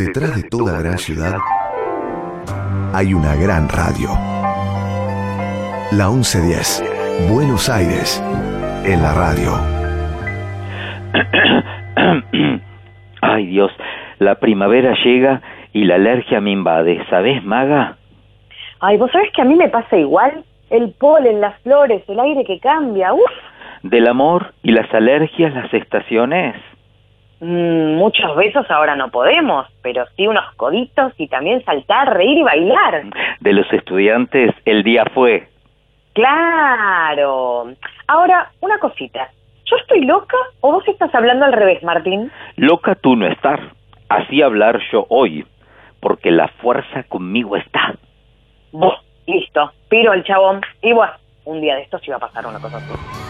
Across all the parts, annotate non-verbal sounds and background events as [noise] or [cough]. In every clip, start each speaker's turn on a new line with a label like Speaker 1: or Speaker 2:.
Speaker 1: Detrás de toda gran ciudad hay una gran radio. La 1110, Buenos Aires, en la radio. [coughs]
Speaker 2: Ay Dios, la primavera llega y la alergia me invade. ¿Sabes, maga?
Speaker 3: Ay, vos sabés que a mí me pasa igual. El polen, las flores, el aire que cambia. Uf.
Speaker 2: Del amor y las alergias, las estaciones.
Speaker 3: Mm, muchos besos ahora no podemos, pero sí unos coditos y también saltar, reír y bailar.
Speaker 2: De los estudiantes, el día fue.
Speaker 3: Claro. Ahora, una cosita. ¿Yo estoy loca o vos estás hablando al revés, Martín?
Speaker 2: Loca tú no estar. Así hablar yo hoy, porque la fuerza conmigo está.
Speaker 3: Vos, listo. Piro el chabón. Y bueno, un día de estos iba a pasar una cosa así.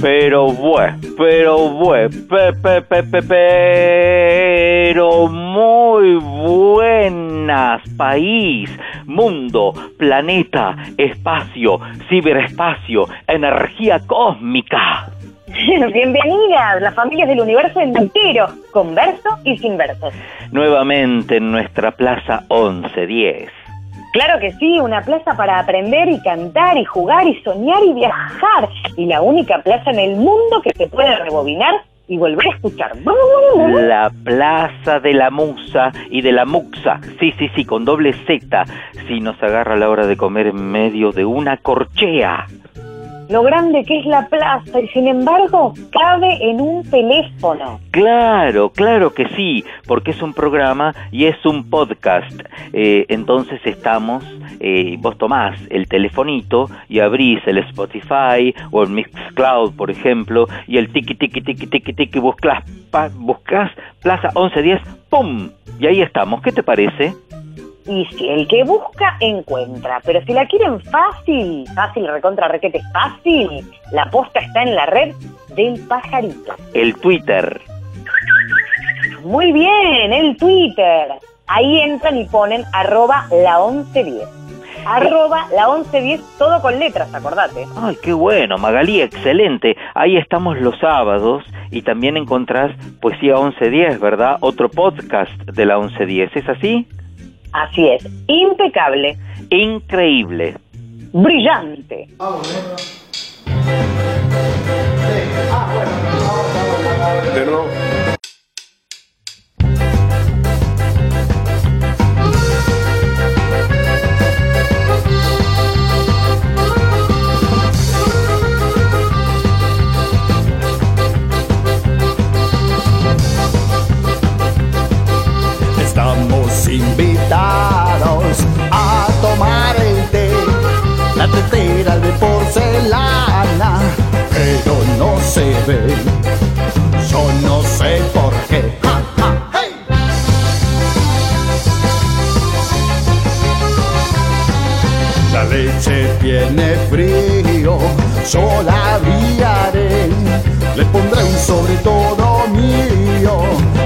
Speaker 2: Pero bueno, pero bueno, pe, pe, pe, pe, pero muy buenas, país, mundo, planeta, espacio, ciberespacio, energía cósmica.
Speaker 3: Bienvenidas, las familias del universo entero, con verso y sin versos.
Speaker 2: Nuevamente en nuestra plaza 1110.
Speaker 3: Claro que sí, una plaza para aprender y cantar y jugar y soñar y viajar. Y la única plaza en el mundo que se puede rebobinar y volver a escuchar.
Speaker 2: La plaza de la musa y de la muxa. Sí, sí, sí, con doble Z. Si nos agarra la hora de comer en medio de una corchea.
Speaker 3: Lo grande que es la plaza y sin embargo cabe en un teléfono.
Speaker 2: Claro, claro que sí, porque es un programa y es un podcast. Eh, entonces estamos, eh, vos tomás el telefonito y abrís el Spotify o el Mixcloud, por ejemplo, y el tiki tiki tiki tiki tiki buscas, buscas Plaza 1110, ¡pum! Y ahí estamos, ¿qué te parece?
Speaker 3: Y si el que busca, encuentra. Pero si la quieren fácil, fácil, recontra, requete, fácil, la posta está en la red del pajarito.
Speaker 2: El Twitter.
Speaker 3: Muy bien, el Twitter. Ahí entran y ponen arroba la 1110. Arroba la 1110, todo con letras, acordate.
Speaker 2: Ay, qué bueno, Magalí, excelente. Ahí estamos los sábados y también encontrás Poesía 1110, ¿verdad? Otro podcast de la 1110, ¿es así?
Speaker 3: Así es, impecable,
Speaker 2: Increíble.
Speaker 3: brillante.
Speaker 4: Estamos pero no se ve. Yo no sé por qué. La leche tiene frío, yo la abrigaré, le pondré un sobre todo mío,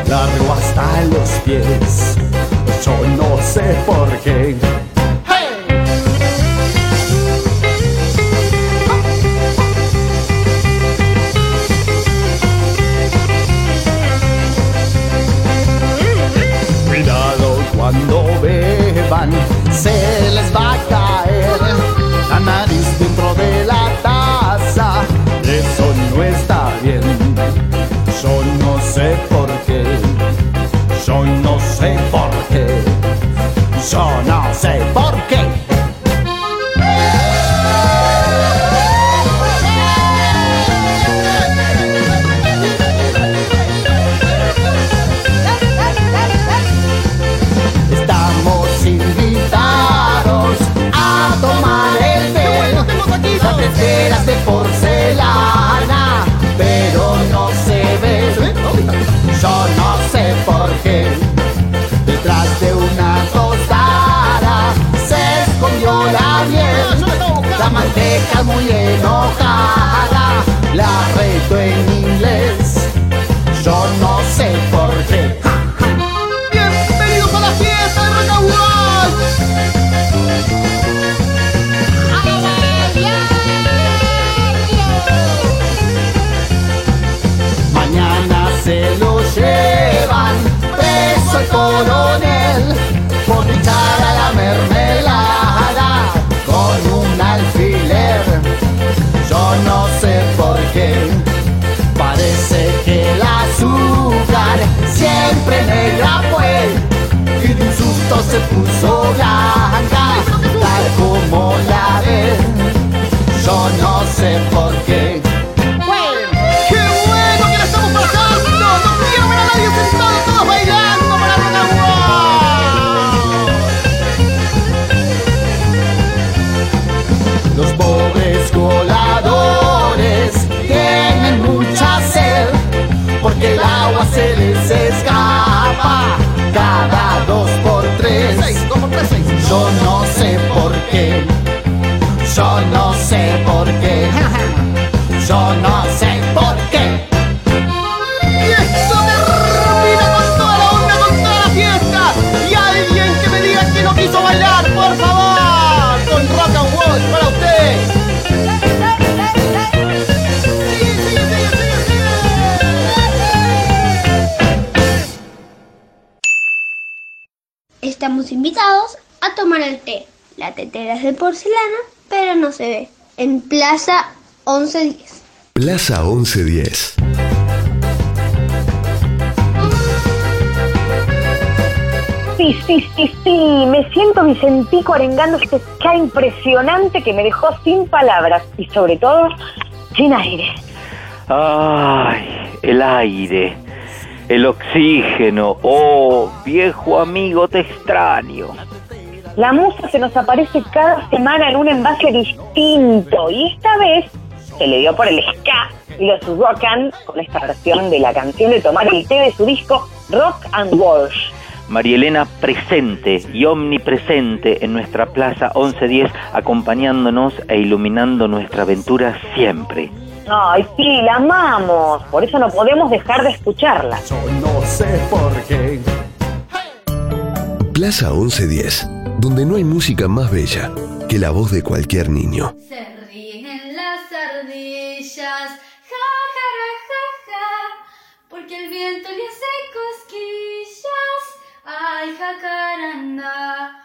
Speaker 4: largo hasta los pies, yo no sé por qué. Cuando beban, se les va a caer la nariz dentro de la taza. Eso no está bien. Yo no
Speaker 5: sé por qué, yo no sé por qué, yo no sé por qué. Las teteras de porcelana, pero no se ve, yo no sé por qué. Detrás de una tostada se escondió la miel, la manteca muy enojada, la reto en inglés, yo no sé se lo llevan preso el coronel por echar a la mermelada con un alfiler. Yo no sé por qué, parece que el azúcar siempre negra fue y de un susto se puso blanca, tal como la ven. Yo no sé por. ¡Qué escapa cada dos por tres. Yo no sé por qué. Yo no sé por qué. [laughs] Yo no
Speaker 6: tomar el té. La tetera es de porcelana, pero no se ve. En Plaza 1110.
Speaker 1: Plaza 1110.
Speaker 3: Sí, sí, sí, sí, me siento Vicentico arengando este ska impresionante que me dejó sin palabras y sobre todo sin aire.
Speaker 2: Ay, el aire, el oxígeno. Oh, viejo amigo, te extraño.
Speaker 3: La musa se nos aparece cada semana en un envase distinto y esta vez se le dio por el ska y los rock and con esta versión de la canción de Tomar el té de su disco Rock and Walsh.
Speaker 2: María Elena presente y omnipresente en nuestra Plaza 1110, acompañándonos e iluminando nuestra aventura siempre.
Speaker 3: Ay, sí, la amamos, por eso no podemos dejar de escucharla.
Speaker 5: Yo no sé por qué.
Speaker 1: Plaza 1110, donde no hay música más bella que la voz de cualquier niño.
Speaker 7: Se ríen las ardillas, ja, ja, ja, ja, porque el viento le hace cosquillas. Ay, jacaranda.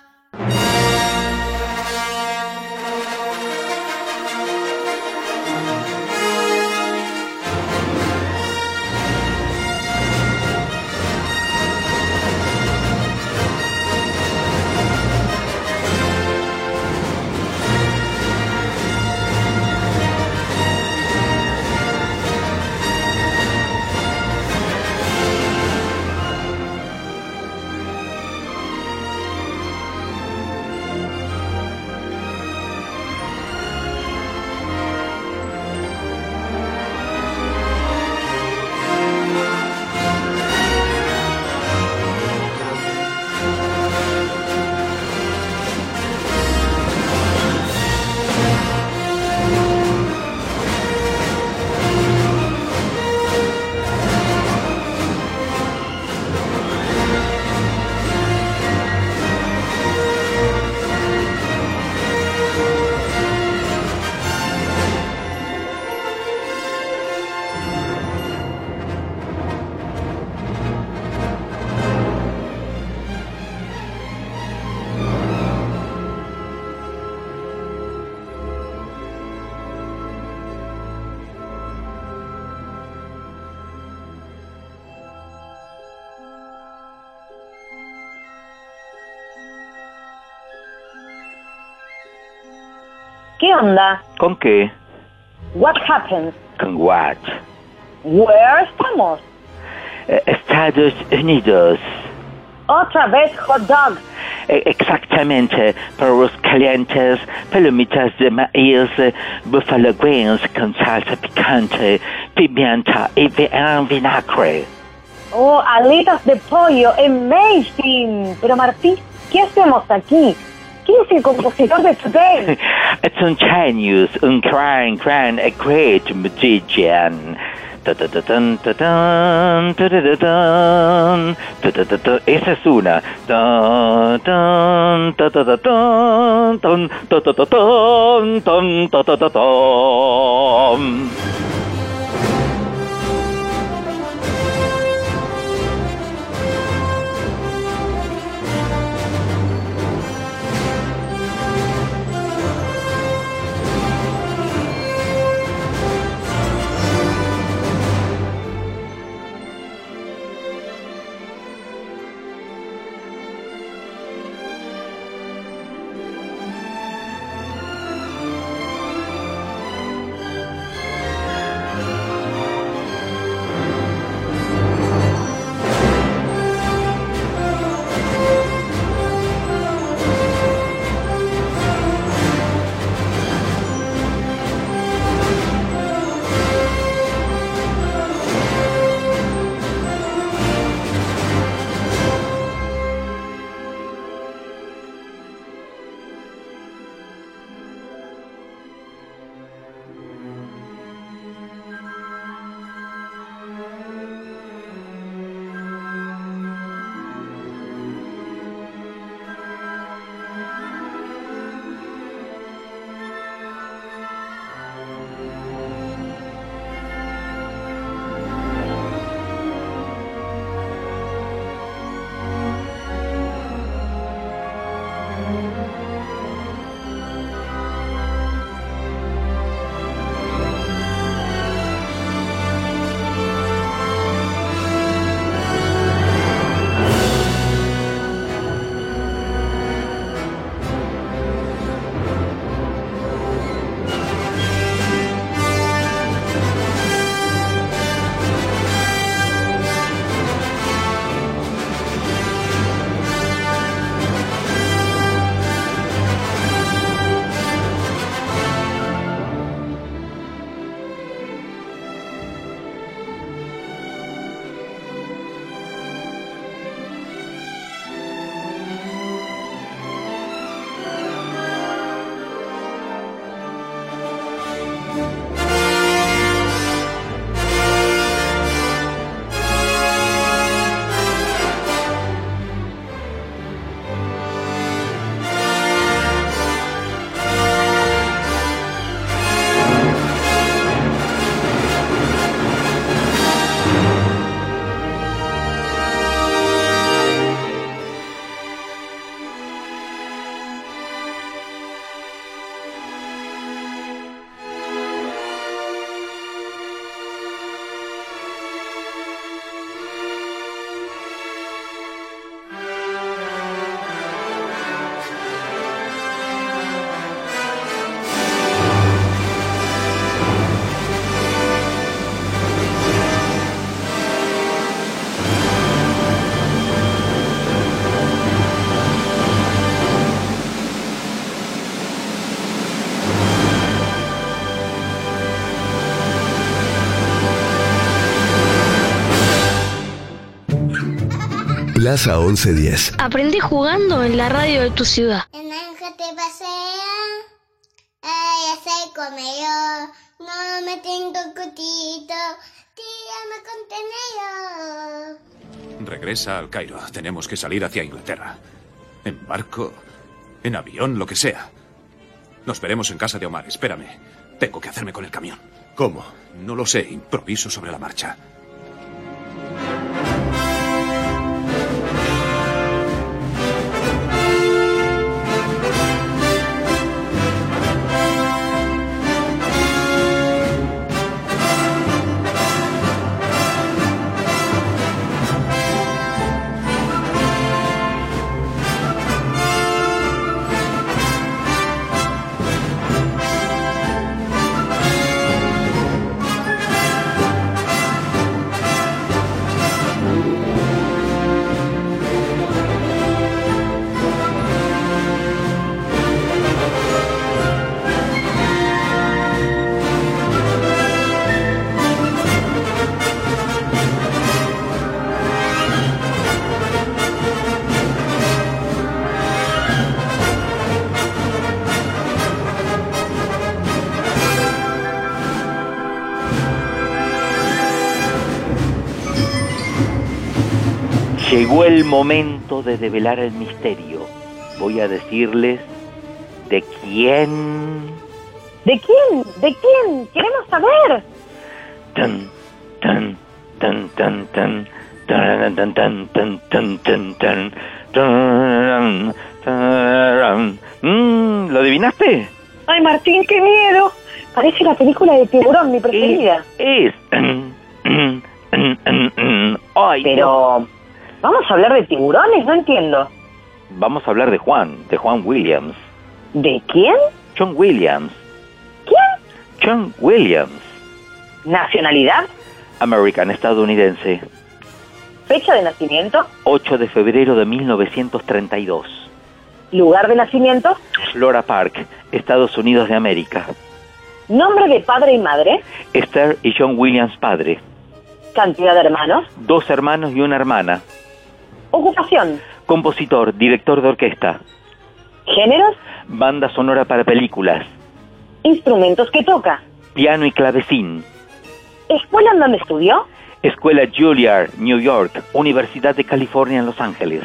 Speaker 3: Onda?
Speaker 2: ¿Con qué?
Speaker 3: What happens?
Speaker 2: ¿Con what?
Speaker 3: Where estamos?
Speaker 2: Eh, Estados Unidos.
Speaker 3: Otra vez hot dog.
Speaker 2: Eh, Exactamente, perros calientes, palomitas de maíz, eh, buffalo wings con salsa picante, pimienta y vi- vinagre.
Speaker 3: Oh, alitas de pollo, amazing. Pero Martí, ¿qué hacemos aquí? ¿Quién es el compositor de Today?
Speaker 2: Es un genius, un gran, gran, a great magician. Ta-ta-ta-tan, ta-tan, ta-ta-ta-tan, ta-ta-ta-ta. Esa es una.
Speaker 1: Plaza 1110.
Speaker 8: Aprendí jugando en la radio de tu ciudad.
Speaker 6: El naranja te pasea, ay, se come yo, no me tengo cutito, tírame contenedor.
Speaker 9: Regresa al Cairo. Tenemos que salir hacia Inglaterra. En barco, en avión, lo que sea. Nos veremos en casa de Omar. Espérame. Tengo que hacerme con el camión.
Speaker 10: ¿Cómo?
Speaker 9: No lo sé. Improviso sobre la marcha.
Speaker 2: Llegó el momento de develar el misterio. Voy a decirles de quién.
Speaker 3: ¿De quién? ¿De quién? Queremos saber.
Speaker 2: Tan, tan, tan, tan, tan. Tan, tan, tan, tan, tan, tan, tan, tan, tan. Mm, ¿Lo adivinaste?
Speaker 3: Ay, Martín, qué miedo. Parece la película de tiburón, mi preferida.
Speaker 2: Es. Ay,
Speaker 3: Pero, ¿vamos a hablar de tiburones? No entiendo.
Speaker 2: Vamos a hablar de Juan, de Juan Williams.
Speaker 3: ¿De quién?
Speaker 2: John Williams.
Speaker 3: ¿Quién?
Speaker 2: John Williams.
Speaker 3: ¿Nacionalidad?
Speaker 2: American, estadounidense.
Speaker 3: ¿Fecha de nacimiento?
Speaker 2: 8 de febrero de 1932.
Speaker 3: ¿Lugar de nacimiento?
Speaker 2: Flora Park, Estados Unidos de América.
Speaker 3: ¿Nombre de padre y madre?
Speaker 2: Esther y John Williams padre.
Speaker 3: ¿Cantidad de hermanos?
Speaker 2: Dos hermanos y una hermana.
Speaker 3: ¿Ocupación?
Speaker 2: Compositor, director de orquesta.
Speaker 3: ¿Géneros?
Speaker 2: Banda sonora para películas.
Speaker 3: ¿Instrumentos que toca?
Speaker 2: Piano y clavecín.
Speaker 3: ¿Escuela en donde estudió?
Speaker 2: Escuela Juilliard, New York. Universidad de California en Los Ángeles.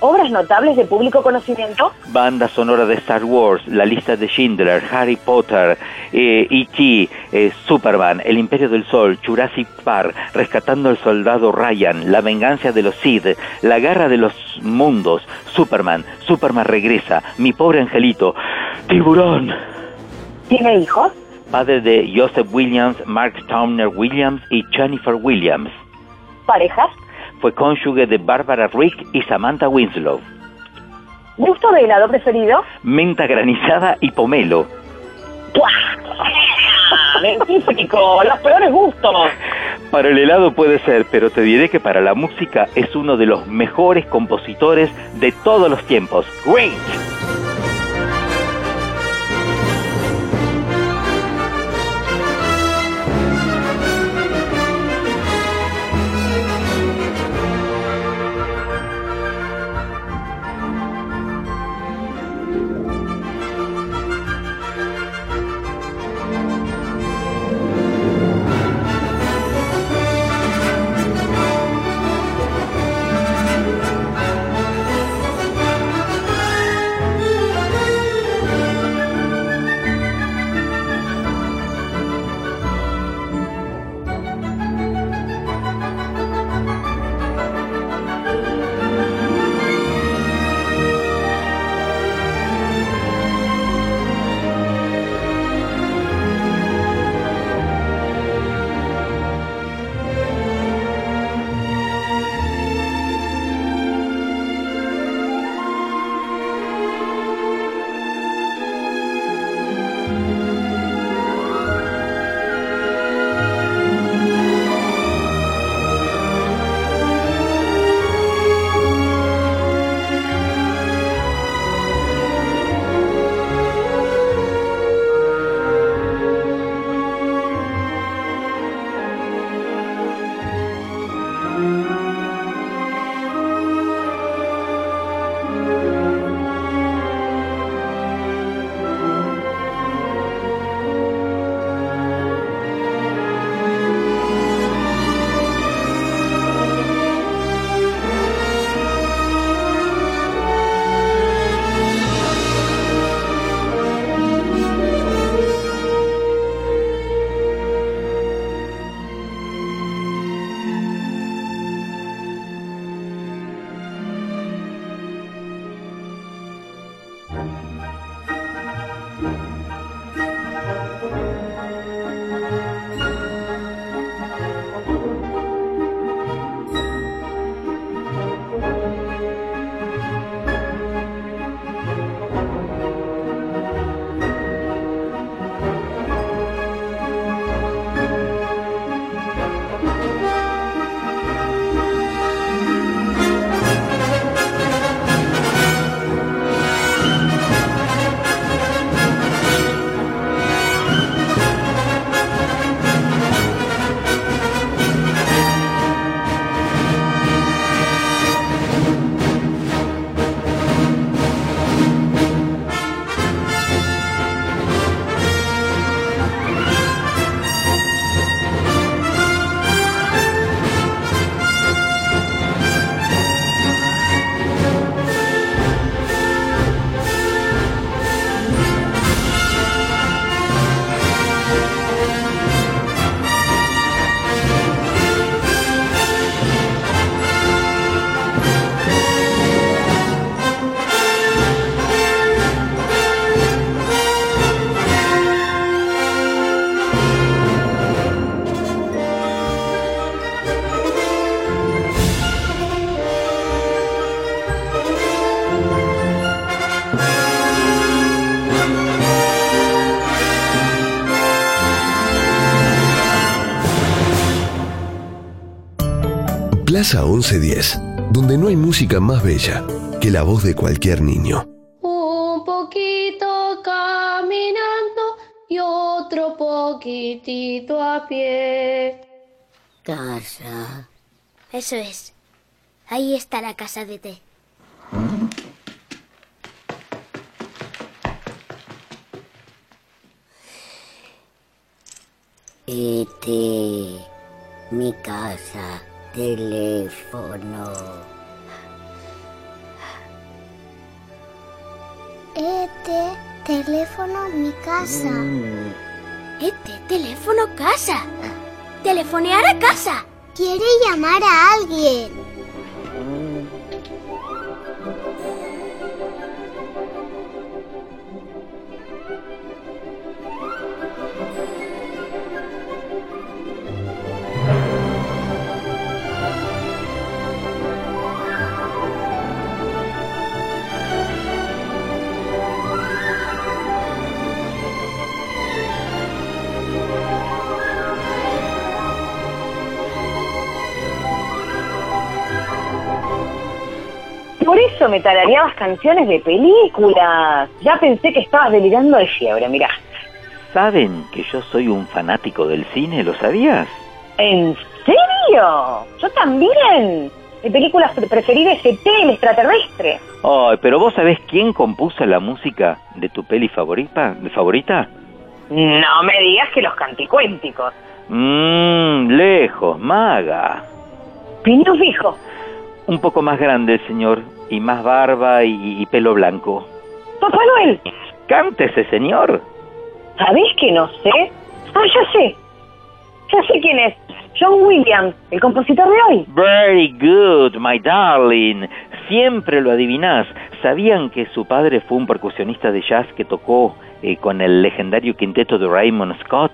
Speaker 3: ¿Obras notables de público conocimiento?
Speaker 2: Banda sonora de Star Wars, La lista de Schindler, Harry Potter, eh, E.T., eh, Superman, El Imperio del Sol, Jurassic Park, Rescatando al Soldado Ryan, La venganza de los Sith, La guerra de los mundos, Superman, Superman regresa, Mi pobre angelito, Tiburón.
Speaker 3: ¿Tiene hijos?
Speaker 2: Padre de Joseph Williams, Mark Towner Williams y Jennifer Williams.
Speaker 3: ¿Parejas?
Speaker 2: Fue cónyuge de Barbara Rick y Samantha Winslow.
Speaker 3: ¿Gusto de helado preferido?
Speaker 2: Menta granizada y pomelo.
Speaker 3: ¡Dentífico! ¡Los peores gustos!
Speaker 2: Para el helado puede ser, pero te diré que para la música es uno de los mejores compositores de todos los tiempos. ¡Great!
Speaker 1: Plaza 1110, donde no hay música más bella que la voz de cualquier niño.
Speaker 7: Un poquito caminando y otro poquitito a pie.
Speaker 6: Casa. Eso es. Ahí está la casa de té. Este, mi casa, teléfono. Este, teléfono, mi casa. Este, teléfono, casa. Telefonear a casa. Quiere llamar a alguien.
Speaker 3: Me tarareabas canciones de películas. Ya pensé que estabas delirando de fiebre, mirá.
Speaker 2: ¿Saben que yo soy un fanático del cine? ¿Lo sabías?
Speaker 3: ¿En serio? Yo también. Mi película pre- preferida es ET, el extraterrestre.
Speaker 2: Ay, pero vos sabés quién compuso la música de tu peli favorita? ¿De favorita?
Speaker 3: No me digas que los canticuénticos.
Speaker 2: Mmm, lejos, maga.
Speaker 3: Piñón fijo.
Speaker 2: Un poco más grande señor, y más barba y, y pelo blanco.
Speaker 3: Papá Noel.
Speaker 2: Cántese, señor.
Speaker 3: ¿Sabés que no sé? Ah, ya sé. Ya sé quién es. John Williams, el compositor de hoy.
Speaker 2: Very good, my darling. Siempre lo adivinás. ¿Sabían que su padre fue un percusionista de jazz que tocó eh, con el legendario quinteto de Raymond Scott?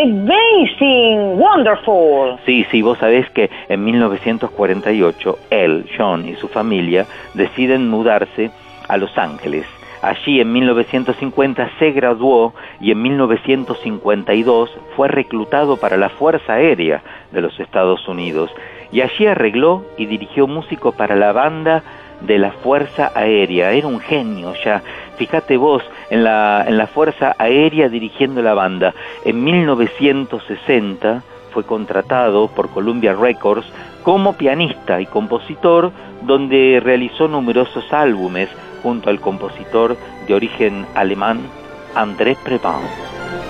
Speaker 3: Amazing, wonderful.
Speaker 2: Sí, sí, vos sabés que en 1948 él, John y su familia deciden mudarse a Los Ángeles. Allí en 1950 se graduó y en 1952 fue reclutado para la Fuerza Aérea de los Estados Unidos y allí arregló y dirigió músico para la banda de la Fuerza Aérea. Era un genio ya. Fíjate vos en la, en la Fuerza Aérea dirigiendo la banda. En 1960 fue contratado por Columbia Records como pianista y compositor, donde realizó numerosos álbumes junto al compositor de origen alemán André Previn.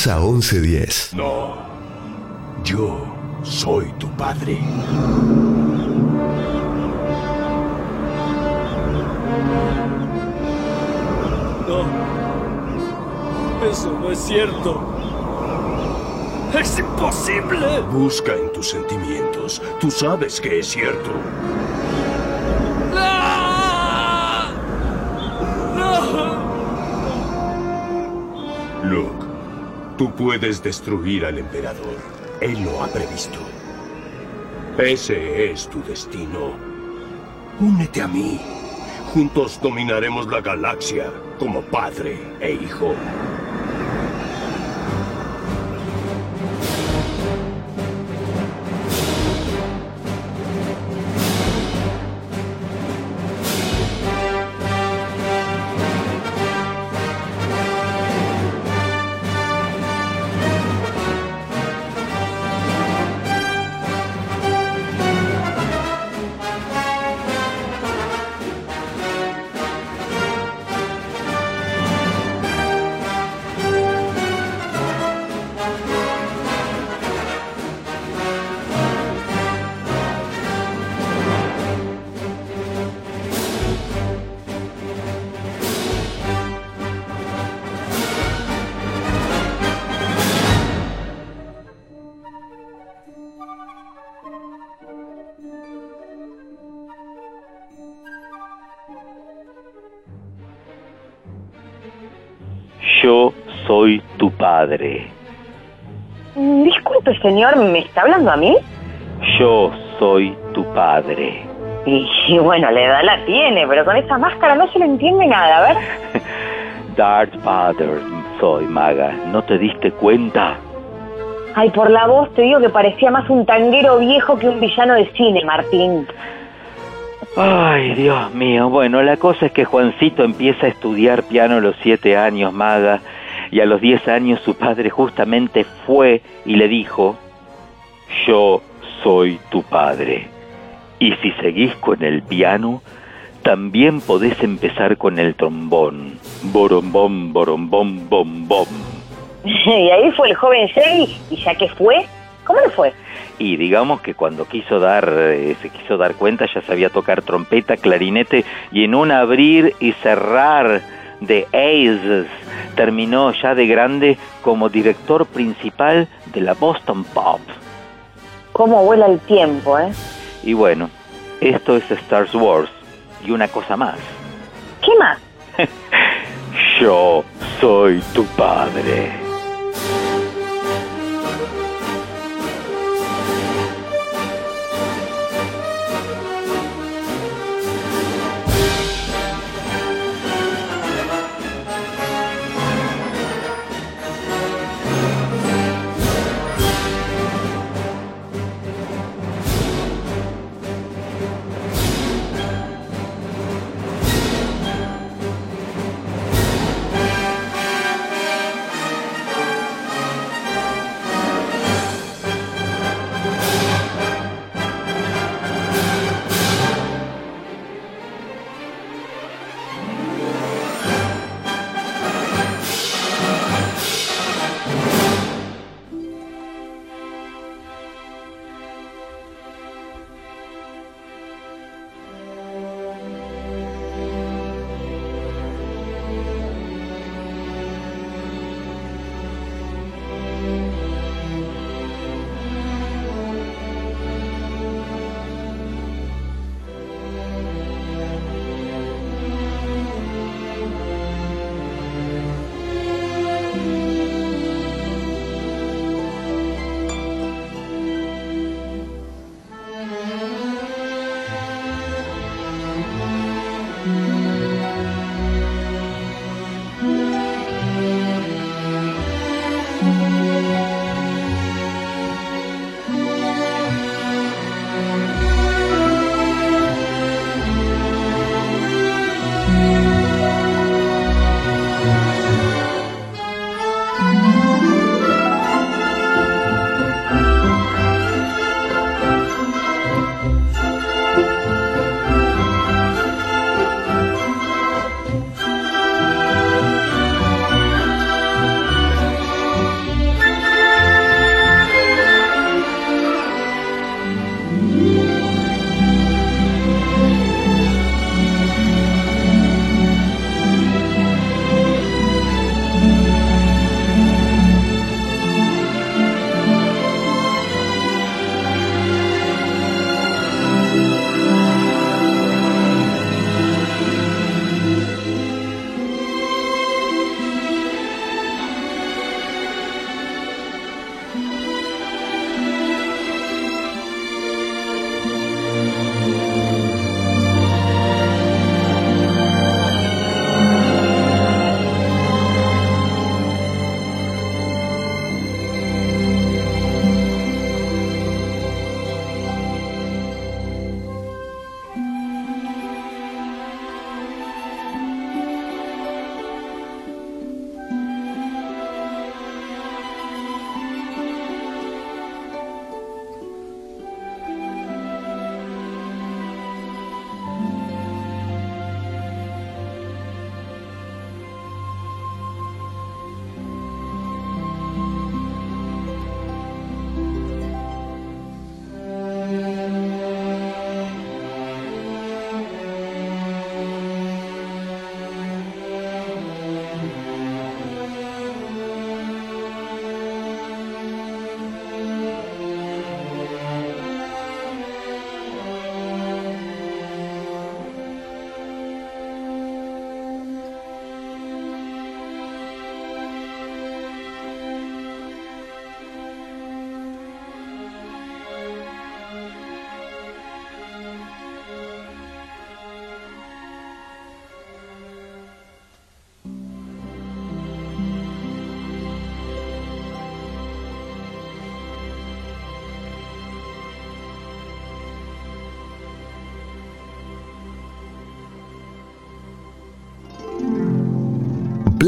Speaker 1: Plaza 1110.
Speaker 10: No. Yo soy tu padre.
Speaker 11: No. Eso no es cierto. ¡Es imposible!
Speaker 10: Busca en tus sentimientos. Tú sabes que es cierto. Tú puedes destruir al emperador. Él lo ha previsto. Ese es tu destino. Únete a mí. Juntos dominaremos la galaxia como padre e hijo.
Speaker 2: Padre.
Speaker 3: Disculpe, señor, ¿me está hablando a mí?
Speaker 2: Yo soy tu padre.
Speaker 3: Y, y bueno, la edad la tiene, pero con esa máscara no se le entiende nada, a ver. [laughs]
Speaker 2: Darth Vader soy, maga. ¿No te diste cuenta?
Speaker 3: Ay, por la voz te digo que parecía más un tanguero viejo que un villano de cine, Martín.
Speaker 2: Ay, Dios mío. Bueno, la cosa es que Juancito empieza a estudiar piano a los siete años, maga, y a los diez años su padre justamente fue y le dijo, yo soy tu padre. Y si seguís con el piano, también podés empezar con el trombón. Borombom, borombom, bom, bom. [laughs]
Speaker 3: y ahí fue el joven Shaggy, y ya que fue, ¿cómo le fue?
Speaker 2: Y digamos que cuando quiso dar, eh, se quiso dar cuenta, ya sabía tocar trompeta, clarinete, y en un abrir y cerrar de Aces, terminó ya de grande como director principal de la Boston Pop.
Speaker 3: ¿Cómo vuela el tiempo, eh?
Speaker 2: Y bueno, esto es Star Wars. Y una cosa más.
Speaker 3: ¿Qué más? [laughs]
Speaker 2: Yo soy tu padre.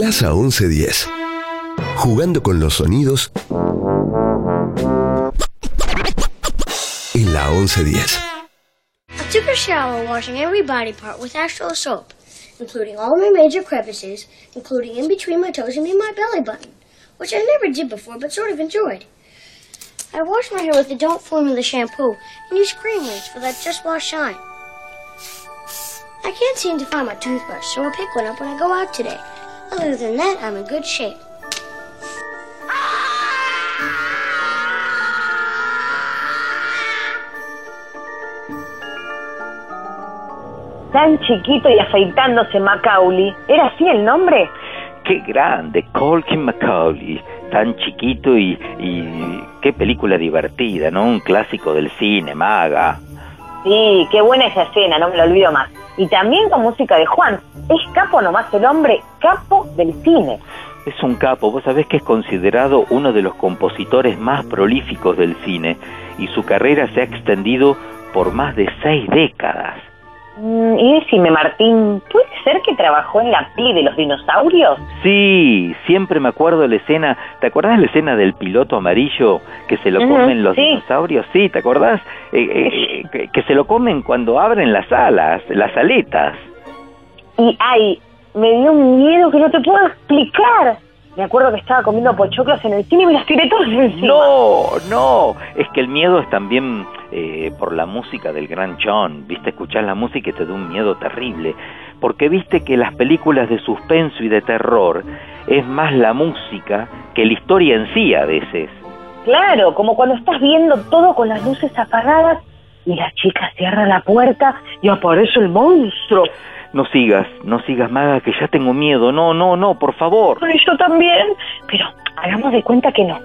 Speaker 1: Plaza 1110. Jugando con los sonidos en la 1110.
Speaker 12: I took a shower washing every body part with Astral soap, including all my major crevices, including in between my toes and in my belly button, which I never did before but sort of enjoyed. I washed my hair with the Don't Formula shampoo and used cream rinse for that just wash shine. I can't seem to find my toothbrush, so I'll pick one up when I go out today. Other than that, I'm in good shape.
Speaker 3: Tan chiquito y afeitándose Macaulay. ¿Era así el nombre?
Speaker 2: Qué grande, Colkin Macaulay, tan chiquito y, y qué película divertida, ¿no? Un clásico del cine, maga.
Speaker 3: Sí, qué buena esa escena, no me lo olvido más. Y también con música de Juan. Es capo nomás el hombre, capo del cine.
Speaker 2: Es un capo, vos sabés que es considerado uno de los compositores más prolíficos del cine y su carrera se ha extendido por más de seis décadas.
Speaker 3: Mm, y decime, Martín, ¿puede ser que trabajó en la peli de los dinosaurios?
Speaker 2: Sí, siempre me acuerdo de la escena, ¿te acordás de la escena del piloto amarillo que se lo comen los
Speaker 3: sí.
Speaker 2: dinosaurios? Sí, ¿te acordás? Eh, eh, eh, que- que se lo comen cuando abren las alas, las aletas.
Speaker 3: Y ay, me dio un miedo que no te puedo explicar. Me acuerdo que estaba comiendo pochoclos en el cine y me los tiré todos encima.
Speaker 2: No, no, es que el miedo es también eh, por la música del gran John, viste, escuchar la música y te da un miedo terrible, porque viste que las películas de suspenso y de terror es más la música que la historia en sí a veces.
Speaker 3: Claro, como cuando estás viendo todo con las luces apagadas y la chica cierra la puerta y aparece el monstruo.
Speaker 2: No sigas, no sigas, Maga, que ya tengo miedo, no, no, no, por favor.
Speaker 3: Yo también, pero hagamos de cuenta que no.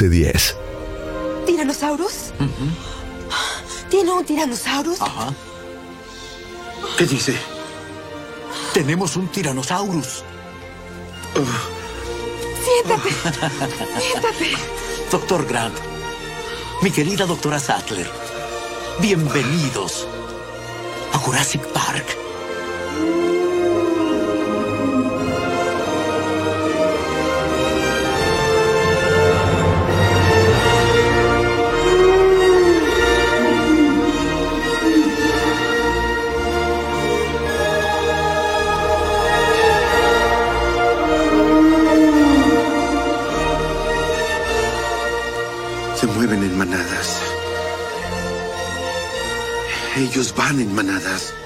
Speaker 1: 1110.
Speaker 13: ¿Tiranosaurus? ¿Tiene un tiranosaurus?
Speaker 14: Ajá. ¿Qué dice? Tenemos un tiranosaurus.
Speaker 13: Siéntate. [laughs] Siéntate.
Speaker 14: Doctor Grant, mi querida doctora Sattler, bienvenidos a Jurassic Park.
Speaker 15: Van en manadas.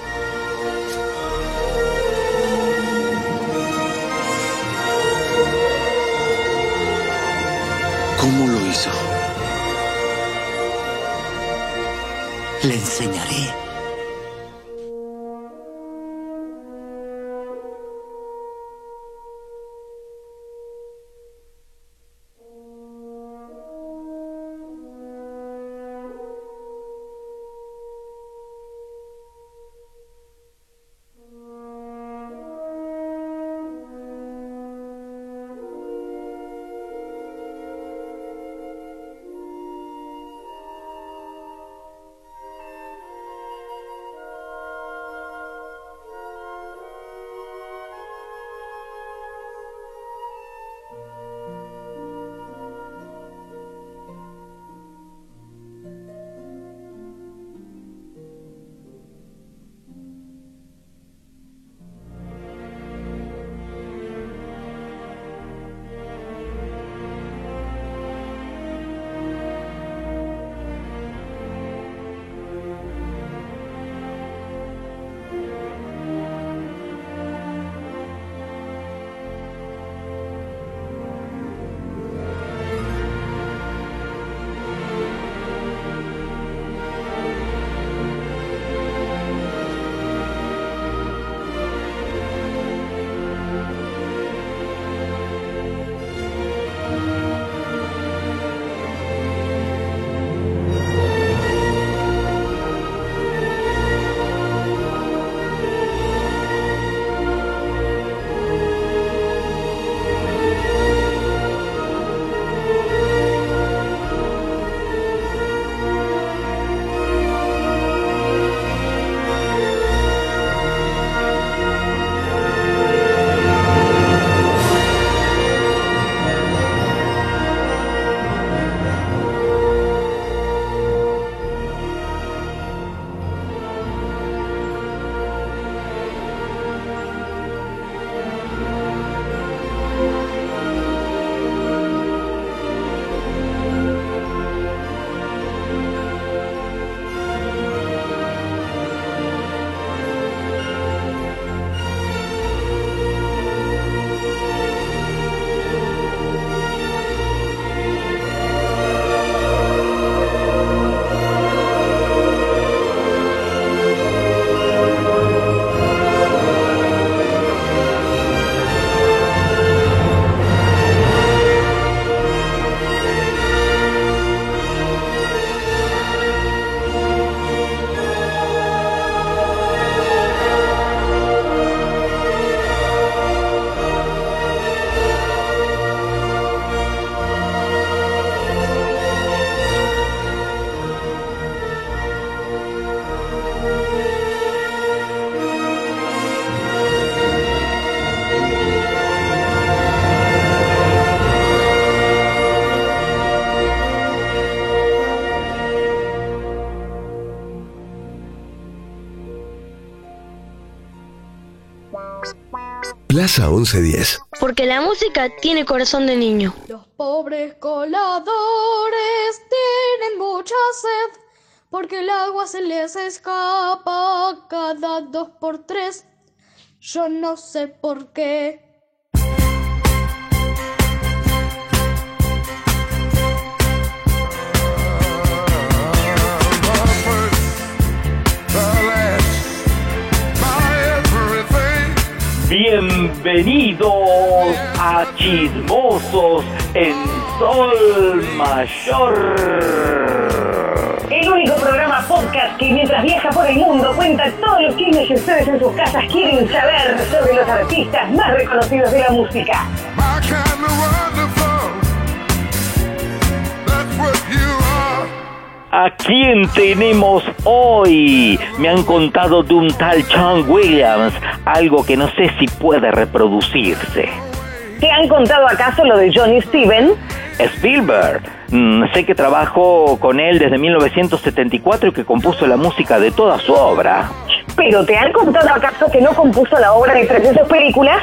Speaker 1: Plaza 1110.
Speaker 8: Porque la música tiene corazón de niño.
Speaker 16: Los pobres coladores tienen mucha sed porque el agua se les escapa cada dos por tres. Yo no sé por qué.
Speaker 2: Bienvenidos a Chismosos en Sol Mayor.
Speaker 3: El único programa podcast que mientras viaja por el mundo cuenta todos los chismes que ustedes en sus casas quieren saber sobre los artistas más reconocidos de la música.
Speaker 2: ¿A quién tenemos hoy? Me han contado de un tal John Williams, algo que no sé si puede reproducirse.
Speaker 3: ¿Te han contado acaso lo de Johnny Steven?
Speaker 2: Spielberg. Mm, sé que trabajó con él desde 1974 y que compuso la música de toda su obra.
Speaker 3: ¿Pero te han contado acaso que no compuso la obra de 300 películas?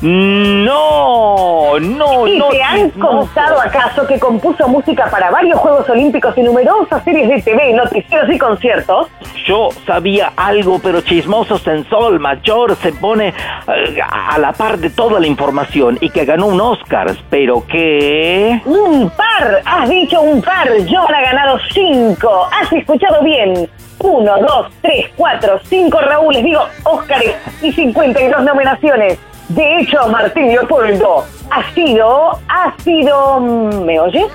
Speaker 2: No, no,
Speaker 3: ¿Y
Speaker 2: no.
Speaker 3: te han contado acaso que compuso música para varios Juegos Olímpicos y numerosas series de TV, noticieros y conciertos?
Speaker 2: Yo sabía algo, pero Chismosos en Sol Mayor se pone eh, a la par de toda la información y que ganó un Oscar, pero que...
Speaker 3: Un par, has dicho un par, John ha ganado cinco, has escuchado bien. Uno, dos, tres, cuatro, cinco Raúles, digo Óscares y 52 nominaciones. De hecho, Martín Leopoldo ha sido, ha sido, ¿me oye?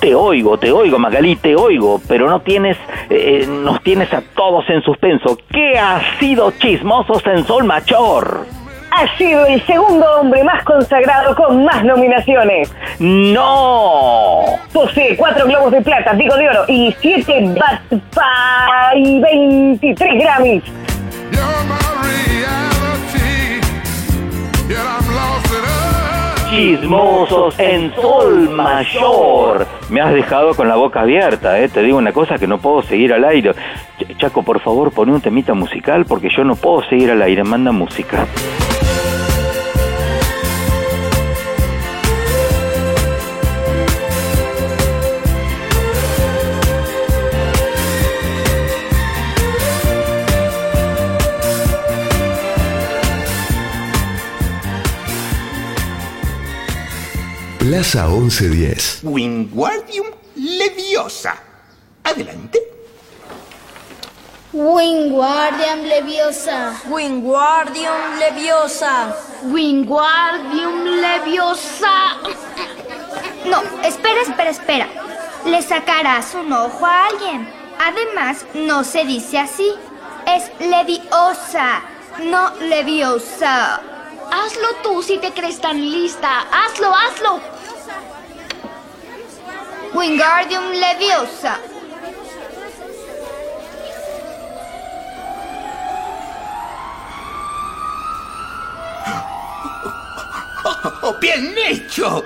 Speaker 2: Te oigo, te oigo, Magalí, te oigo, pero no tienes, eh, nos tienes a todos en suspenso. ¿Qué ha sido Chismosos en Sol Mayor?
Speaker 3: Ha sido el segundo hombre más consagrado con más nominaciones.
Speaker 2: ¡No!
Speaker 3: Posee cuatro globos de plata, digo de oro, y siete BAFTA y 23 Grammys.
Speaker 2: Chismosos en Sol Mayor. Me has dejado con la boca abierta, ¿eh? Te digo una cosa que no puedo seguir al aire. Ch- Chaco, por favor, pon un temita musical porque yo no puedo seguir al aire. Manda música.
Speaker 1: Plaza 1110.
Speaker 17: Wingardium Leviosa. Adelante.
Speaker 18: Wingardium Leviosa. Wingardium Leviosa. Wingardium Leviosa.
Speaker 19: No, espera, espera, espera. Le sacarás un ojo a alguien. Además, no se dice así. Es leviosa, no leviosa.
Speaker 18: Hazlo tú si te crees tan lista. Hazlo, hazlo.
Speaker 19: Wingardium leviosa. [laughs]
Speaker 17: ¡Oh, bien hecho!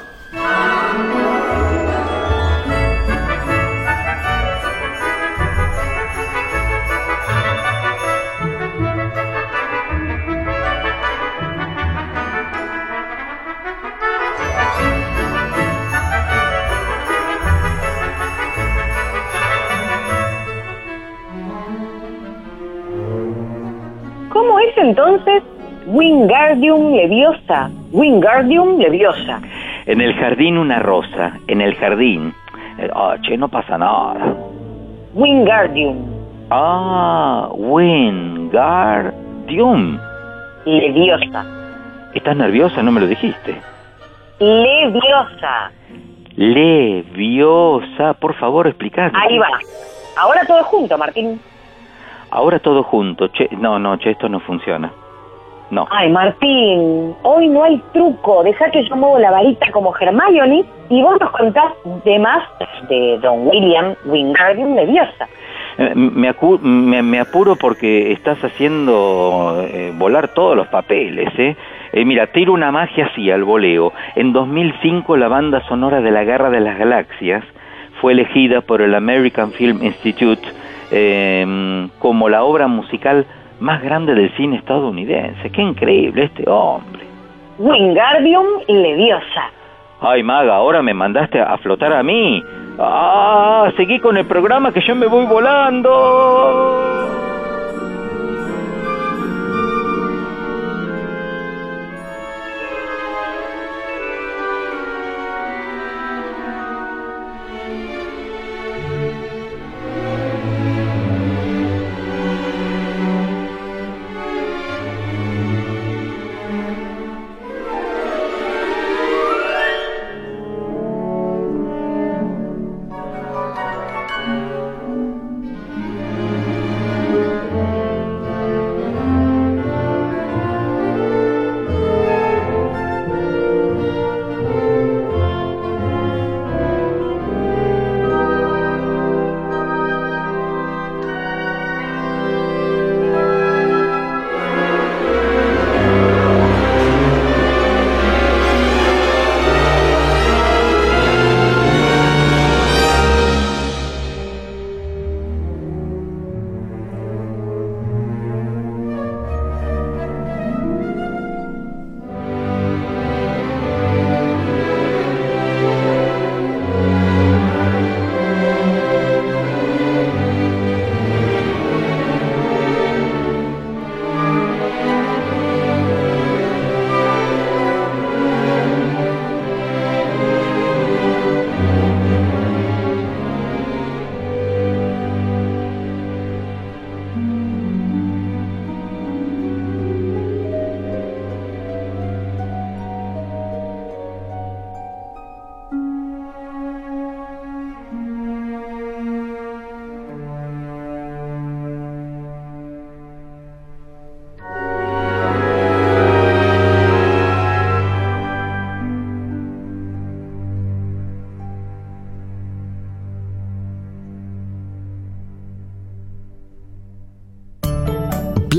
Speaker 3: Entonces Wingardium Leviosa? Wingardium Leviosa.
Speaker 2: En el jardín una rosa. En el jardín. Eh, ah, che, no pasa nada.
Speaker 3: Wingardium
Speaker 2: Ah, Wingardium.
Speaker 3: Leviosa.
Speaker 2: ¿Estás nerviosa? No me lo dijiste.
Speaker 3: Leviosa.
Speaker 2: Leviosa, por favor, explicar.
Speaker 3: Ahí va. Ahora todo junto, Martín.
Speaker 2: Ahora todo junto. Che, no, no, che, esto no funciona. No.
Speaker 3: Ay, Martín, hoy no hay truco. Deja que yo muevo la varita como Hermione y vos nos contás de más de Don William Wingardium Leviosa.
Speaker 2: Eh, Me, acu- me- me apuro porque estás haciendo eh, volar todos los papeles, ¿eh? Eh, Mira, tiro una magia así al voleo. En 2005 la banda sonora de la Guerra de las Galaxias fue elegida por el American Film Institute eh, como la obra musical más grande del cine estadounidense. ¡Qué increíble este hombre!
Speaker 3: Wingardium Leviosa.
Speaker 2: Ay, maga, ahora me mandaste a flotar a mí. Ah, seguí con el programa que yo me voy volando.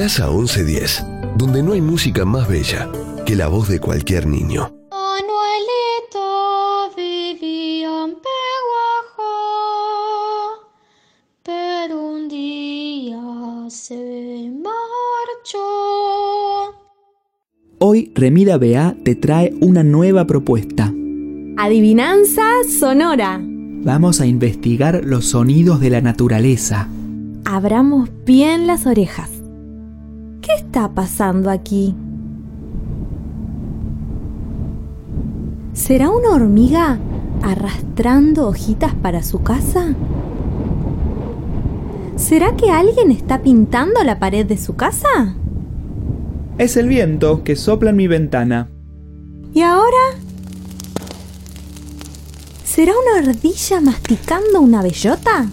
Speaker 1: Plaza 1110, donde no hay música más bella que la voz de cualquier niño.
Speaker 16: Manuelito vivía en Peguajó, pero un día se marchó.
Speaker 20: Hoy Remida BA te trae una nueva propuesta.
Speaker 21: Adivinanza sonora.
Speaker 20: Vamos a investigar los sonidos de la naturaleza.
Speaker 21: Abramos bien las orejas. ¿Qué está pasando aquí? ¿Será una hormiga arrastrando hojitas para su casa? ¿Será que alguien está pintando la pared de su casa?
Speaker 20: Es el viento que sopla en mi ventana.
Speaker 21: ¿Y ahora? ¿Será una ardilla masticando una bellota?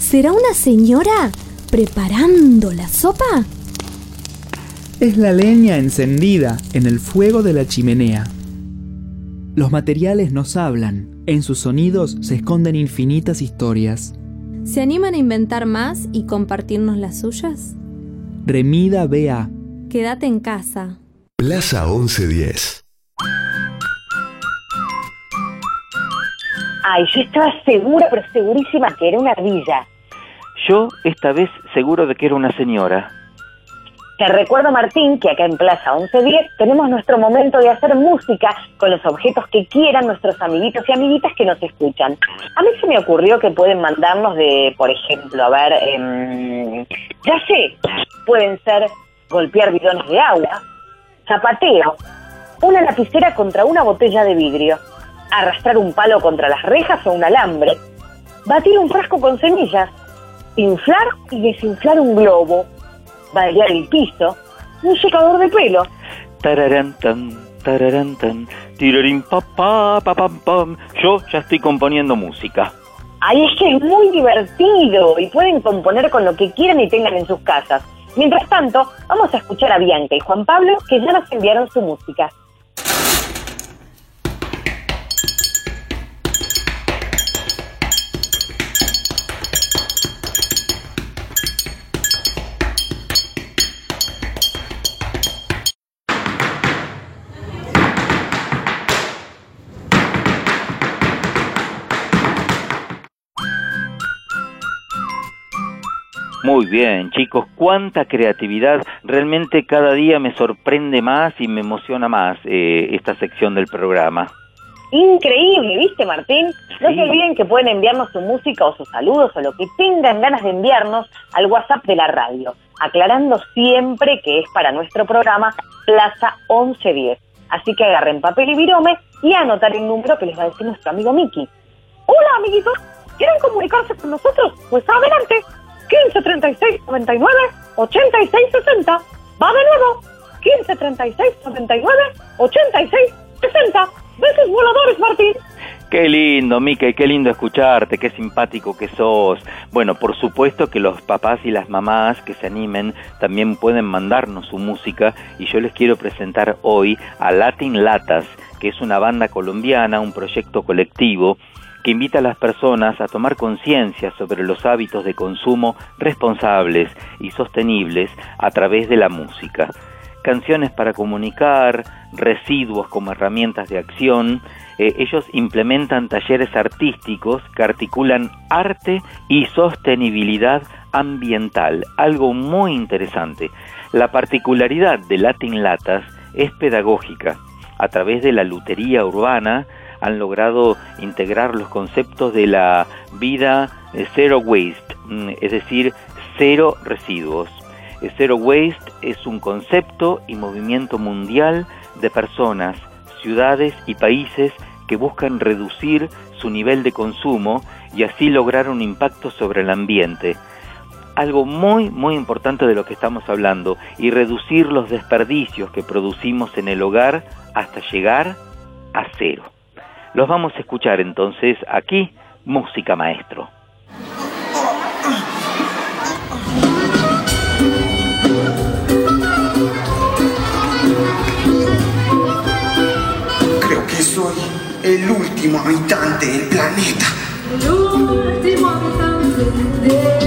Speaker 21: ¿Será una señora preparando la sopa?
Speaker 20: Es la leña encendida en el fuego de la chimenea. Los materiales nos hablan, en sus sonidos se esconden infinitas historias.
Speaker 21: ¿Se animan a inventar más y compartirnos las suyas?
Speaker 20: Remida BA.
Speaker 21: Quédate en casa.
Speaker 1: Plaza 1110.
Speaker 3: Ay, yo estaba segura, pero segurísima que era una ardilla.
Speaker 2: Yo esta vez seguro de que era una señora.
Speaker 3: Te recuerdo, Martín, que acá en Plaza 1110 tenemos nuestro momento de hacer música con los objetos que quieran nuestros amiguitos y amiguitas que nos escuchan. A mí se me ocurrió que pueden mandarnos de, por ejemplo, a ver, em, ya sé, pueden ser golpear bidones de agua, zapateo, una lapicera contra una botella de vidrio, arrastrar un palo contra las rejas o un alambre, batir un frasco con semillas, inflar y desinflar un globo, bailar el piso, un secador de pelo.
Speaker 2: Tararantan, tararantan, tirarín pa pa pa pam pam. Yo ya estoy componiendo música.
Speaker 3: Ay, es que es muy divertido y pueden componer con lo que quieran y tengan en sus casas. Mientras tanto, vamos a escuchar a Bianca y Juan Pablo que ya nos enviaron su música.
Speaker 2: Muy bien, chicos, cuánta creatividad. Realmente cada día me sorprende más y me emociona más eh, esta sección del programa.
Speaker 3: Increíble, ¿viste, Martín? No se olviden que pueden enviarnos su música o sus saludos o lo que tengan ganas de enviarnos al WhatsApp de la radio, aclarando siempre que es para nuestro programa Plaza 1110. Así que agarren papel y virome y anotar el número que les va a decir nuestro amigo Miki. Hola, amiguitos. ¿Quieren comunicarse con nosotros? Pues adelante. 15 36 99 86 60. Va de nuevo. 15 36 99 86 60. Besos voladores, Martín.
Speaker 2: Qué lindo, Mickey, qué lindo escucharte, qué simpático que sos. Bueno, por supuesto que los papás y las mamás que se animen también pueden mandarnos su música y yo les quiero presentar hoy a Latin Latas, que es una banda colombiana, un proyecto colectivo que invita a las personas a tomar conciencia sobre los hábitos de consumo responsables y sostenibles a través de la música. Canciones para comunicar, residuos como herramientas de acción, eh, ellos implementan talleres artísticos que articulan arte y sostenibilidad ambiental, algo muy interesante. La particularidad de Latin Latas es pedagógica. A través de la lutería urbana, han logrado integrar los conceptos de la vida zero waste, es decir, cero residuos. Zero waste es un concepto y movimiento mundial de personas, ciudades y países que buscan reducir su nivel de consumo y así lograr un impacto sobre el ambiente. Algo muy, muy importante de lo que estamos hablando y reducir los desperdicios que producimos en el hogar hasta llegar a cero. Los vamos a escuchar entonces aquí, Música Maestro.
Speaker 15: Creo que soy el último habitante del planeta.
Speaker 7: El último habitante del planeta.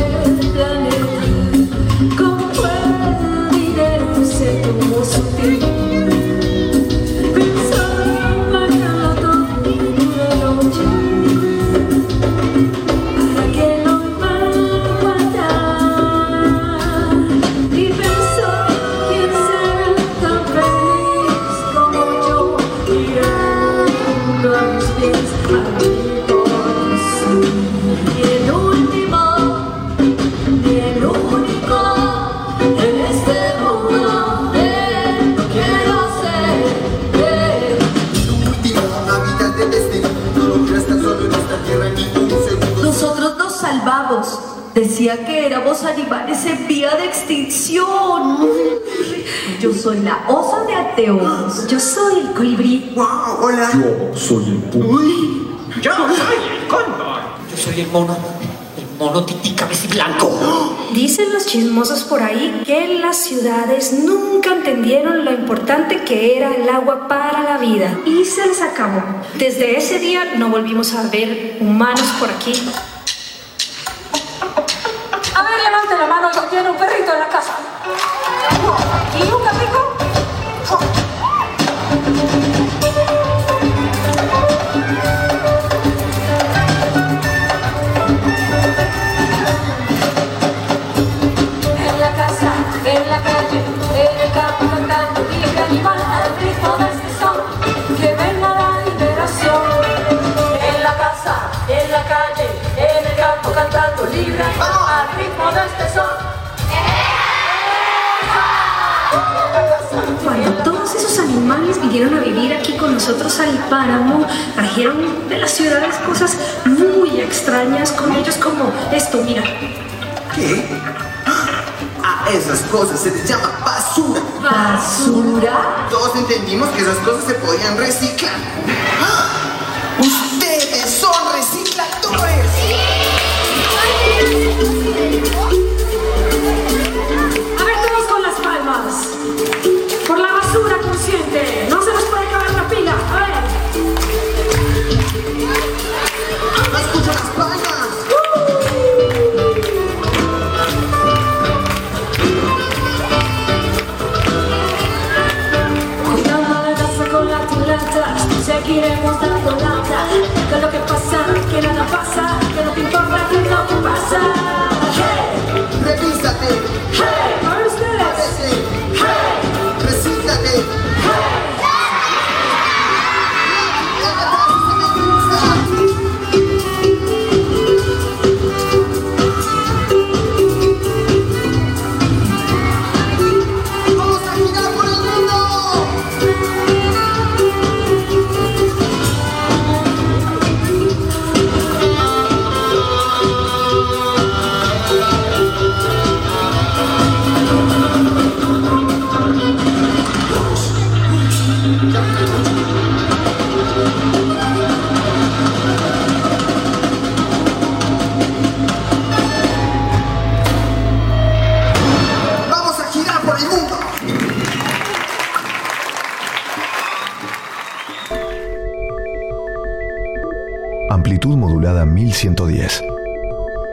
Speaker 22: Decía que éramos animales en vía de extinción. Yo soy la osa de Ateo. Yo soy el colibrí.
Speaker 15: Wow, hola.
Speaker 10: Yo soy el puma.
Speaker 14: Yo soy el cóndor. Yo soy el mono. El mono tití blanco.
Speaker 23: Dicen los chismosos por ahí que las ciudades nunca entendieron lo importante que era el agua para la vida. Y se les acabó. Desde ese día no volvimos a ver humanos por aquí. Vinieron a vivir aquí con nosotros al páramo, trajeron de las ciudades cosas muy extrañas con ellos como esto, mira.
Speaker 15: ¿Qué? A esas cosas se les llama basura.
Speaker 23: ¿Basura?
Speaker 15: Todos entendimos que esas cosas se podían reciclar.
Speaker 24: No te pasa. Hey,
Speaker 15: ¡Revísate!
Speaker 24: hey,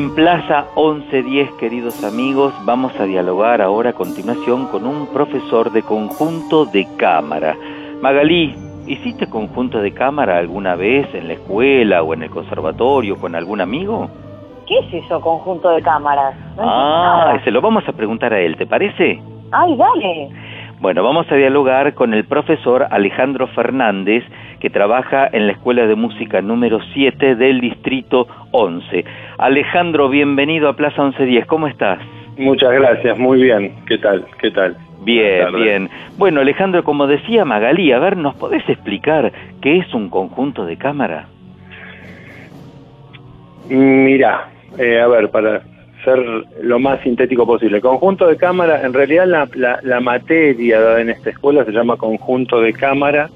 Speaker 2: En Plaza 1110, queridos amigos, vamos a dialogar ahora a continuación con un profesor de conjunto de cámara. Magalí, ¿hiciste conjunto de cámara alguna vez en la escuela o en el conservatorio con algún amigo?
Speaker 3: ¿Qué es eso, conjunto de cámaras? No
Speaker 2: Ah, se lo vamos a preguntar a él, ¿te parece?
Speaker 3: Ay, dale.
Speaker 2: Bueno, vamos a dialogar con el profesor Alejandro Fernández, que trabaja en la Escuela de Música número 7 del Distrito 11. Alejandro, bienvenido a Plaza 1110, ¿cómo estás?
Speaker 25: Muchas gracias, muy bien. ¿Qué tal? ¿Qué tal?
Speaker 2: Bien, bien. Bueno, Alejandro, como decía Magalí, a ver, ¿nos podés explicar qué es un conjunto de cámara?
Speaker 25: Mira, eh, a ver, para ser lo más sintético posible. Conjunto de cámara, en realidad la, la, la materia dada en esta escuela se llama conjunto de cámara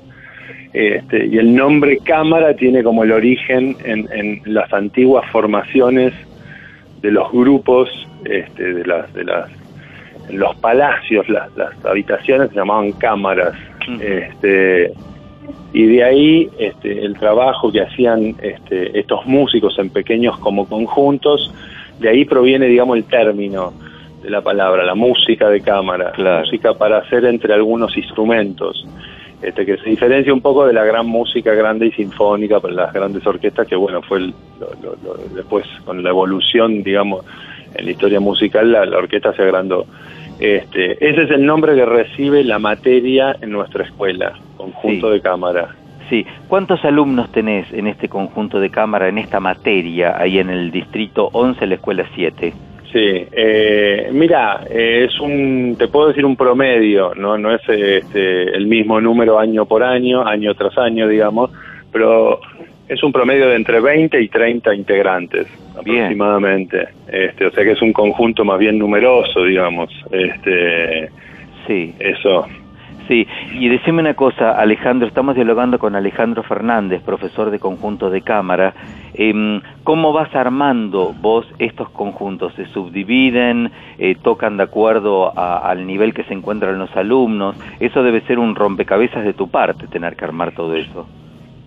Speaker 25: este, y el nombre cámara tiene como el origen en, en las antiguas formaciones de los grupos, este, de las, de las en los palacios, las, las habitaciones se llamaban cámaras. Este, y de ahí este, el trabajo que hacían este, estos músicos en pequeños como conjuntos, de ahí proviene, digamos, el término de la palabra, la música de cámara, música para hacer entre algunos instrumentos, este, que se diferencia un poco de la gran música grande y sinfónica para las grandes orquestas, que bueno, fue el- lo- lo- lo- después con la evolución, digamos, en la historia musical, la, la orquesta se agrandó. Este, ese es el nombre que recibe la materia en nuestra escuela, conjunto de cámara.
Speaker 2: Sí, ¿cuántos alumnos tenés en este conjunto de cámara, en esta materia, ahí en el distrito 11, la escuela 7?
Speaker 25: Sí, eh, mira, eh, es un, te puedo decir un promedio, no, no es este, el mismo número año por año, año tras año, digamos, pero es un promedio de entre 20 y 30 integrantes aproximadamente. Este, o sea que es un conjunto más bien numeroso, digamos. Este,
Speaker 2: sí.
Speaker 25: Eso.
Speaker 2: Sí, y decime una cosa, Alejandro, estamos dialogando con Alejandro Fernández, profesor de conjunto de cámara. Em, ¿Cómo vas armando vos estos conjuntos? ¿Se subdividen? Eh, ¿Tocan de acuerdo a- al nivel que se encuentran los alumnos? Eso debe ser un rompecabezas de tu parte, tener que armar todo eso.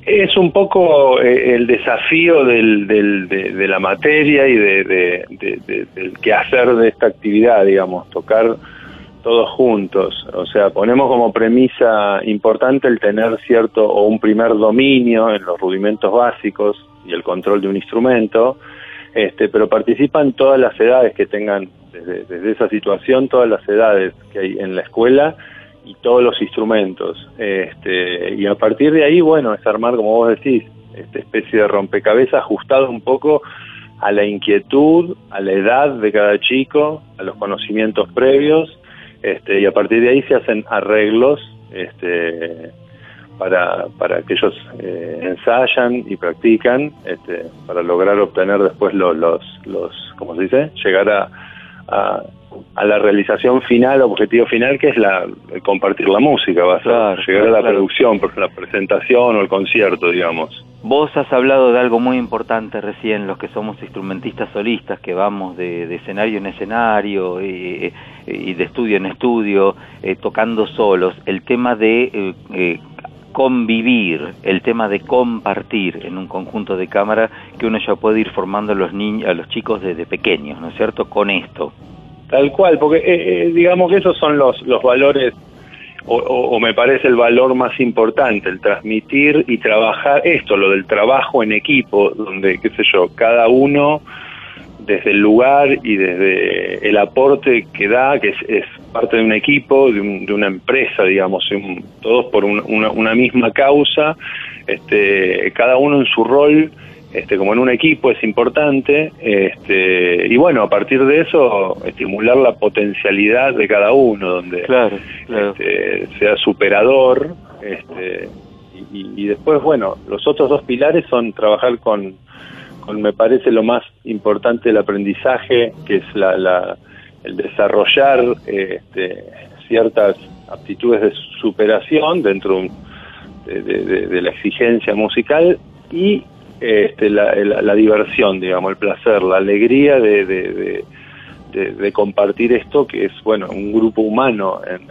Speaker 25: Es un poco eh, el desafío del, del- de, de la materia y de- de- del quehacer de esta actividad, digamos, tocar todos juntos. O sea, ponemos como premisa importante el tener cierto o un primer dominio en los rudimentos básicos y el control de un instrumento, este, pero participan todas las edades que tengan, desde, esa situación, todas las edades que hay en la escuela y todos los instrumentos. Este, y a partir de ahí, bueno, es armar, como vos decís, esta especie de rompecabezas ajustado un poco a la inquietud, a la edad de cada chico, a los conocimientos previos, este, y a partir de ahí se hacen arreglos este, para, para que ellos eh, ensayan y practican este, para lograr obtener después los, los, los ¿cómo se dice? Llegar a, a, a la realización final, objetivo final, que es la compartir la música, va a llegar
Speaker 2: claro,
Speaker 25: a la
Speaker 2: claro.
Speaker 25: producción, la presentación o el concierto, digamos.
Speaker 2: Vos has hablado de algo muy importante recién, los que somos instrumentistas solistas, que vamos de, de escenario en escenario eh, eh, y de estudio en estudio, eh, tocando solos, el tema de eh, eh, convivir, el tema de compartir en un conjunto de cámara que uno ya puede ir formando a los niños, a los chicos desde pequeños, ¿no es cierto? Con esto.
Speaker 25: Tal cual, porque eh, eh, digamos que esos son los, los valores, o me parece el valor más importante, el transmitir y trabajar esto, lo del trabajo en equipo, donde, qué sé yo, cada uno desde el lugar y desde el aporte que da, que es, es parte de un equipo, de, un- de una empresa, digamos, un- todos por un- una, una misma causa, este, cada uno en su rol, este, como en un equipo es importante, este, y bueno, a partir de eso, estimular la potencialidad de cada uno, donde
Speaker 2: Claro, claro.
Speaker 25: este, sea superador, este, y, y- y después, bueno, los otros dos pilares son trabajar con, me parece, lo más importante del aprendizaje, que es la, la- el desarrollar este, ciertas aptitudes de superación dentro de, la exigencia musical y este, la, la- la diversión, digamos, el placer, la alegría de, de- compartir esto, que es, bueno, un grupo humano en-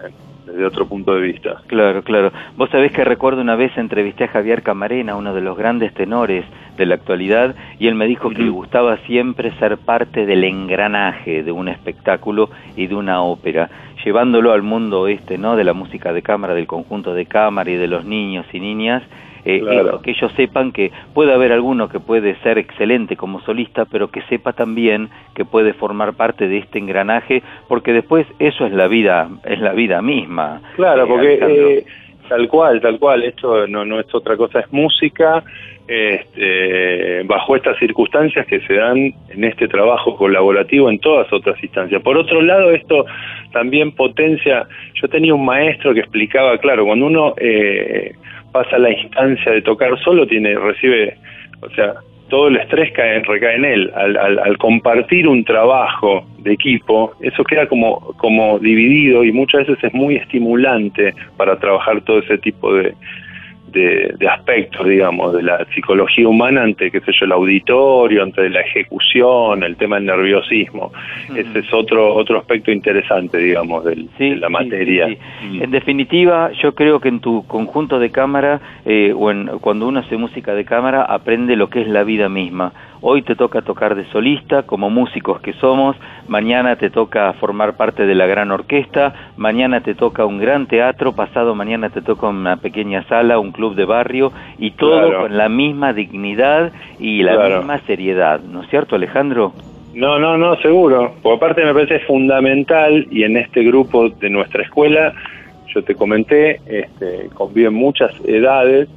Speaker 25: desde otro punto de vista.
Speaker 2: Claro, claro. Vos sabés que recuerdo una vez entrevisté a Javier Camarena, uno de los grandes tenores de la actualidad, y él me dijo que le gustaba siempre ser parte del engranaje de un espectáculo y de una ópera, llevándolo al mundo este, ¿no? De la música de cámara, del conjunto de cámara y de los niños y niñas. Eh,
Speaker 25: Claro.
Speaker 2: esto, que ellos sepan que puede haber alguno que puede ser excelente como solista, pero que sepa también que puede formar parte de este engranaje, porque después eso es la vida, es la vida misma.
Speaker 25: Claro,
Speaker 2: eh,
Speaker 25: porque eh, tal cual, tal cual, esto no, no es otra cosa, es música, este, bajo estas circunstancias que se dan en este trabajo colaborativo en todas otras instancias. Por otro lado, esto también potencia, yo tenía un maestro que explicaba, claro, cuando uno eh, pasa la instancia de tocar solo, tiene, recibe, o sea, todo el estrés cae, recae en él. Al, al- al compartir un trabajo de equipo, eso queda como, como dividido y muchas veces es muy estimulante para trabajar todo ese tipo de, de, de aspectos, digamos, de la psicología humana ante, qué sé yo, el auditorio, ante la ejecución, el tema del nerviosismo. Ese es otro otro aspecto interesante, digamos, del- de la materia.
Speaker 2: Sí, sí. En definitiva, yo creo que en tu conjunto de cámara, eh, o en, cuando uno hace música de cámara, aprende lo que es la vida misma. Hoy te toca tocar de solista, como músicos que somos, mañana te toca formar parte de la gran orquesta, mañana te toca un gran teatro, pasado mañana te toca una pequeña sala, un club de barrio, y todo
Speaker 25: Claro.
Speaker 2: con la misma dignidad y la
Speaker 25: Claro.
Speaker 2: misma seriedad. ¿No es cierto, Alejandro?
Speaker 25: No, no, no, seguro. Porque aparte me parece fundamental y en este grupo de nuestra escuela, yo te comenté, este, conviven muchas edades,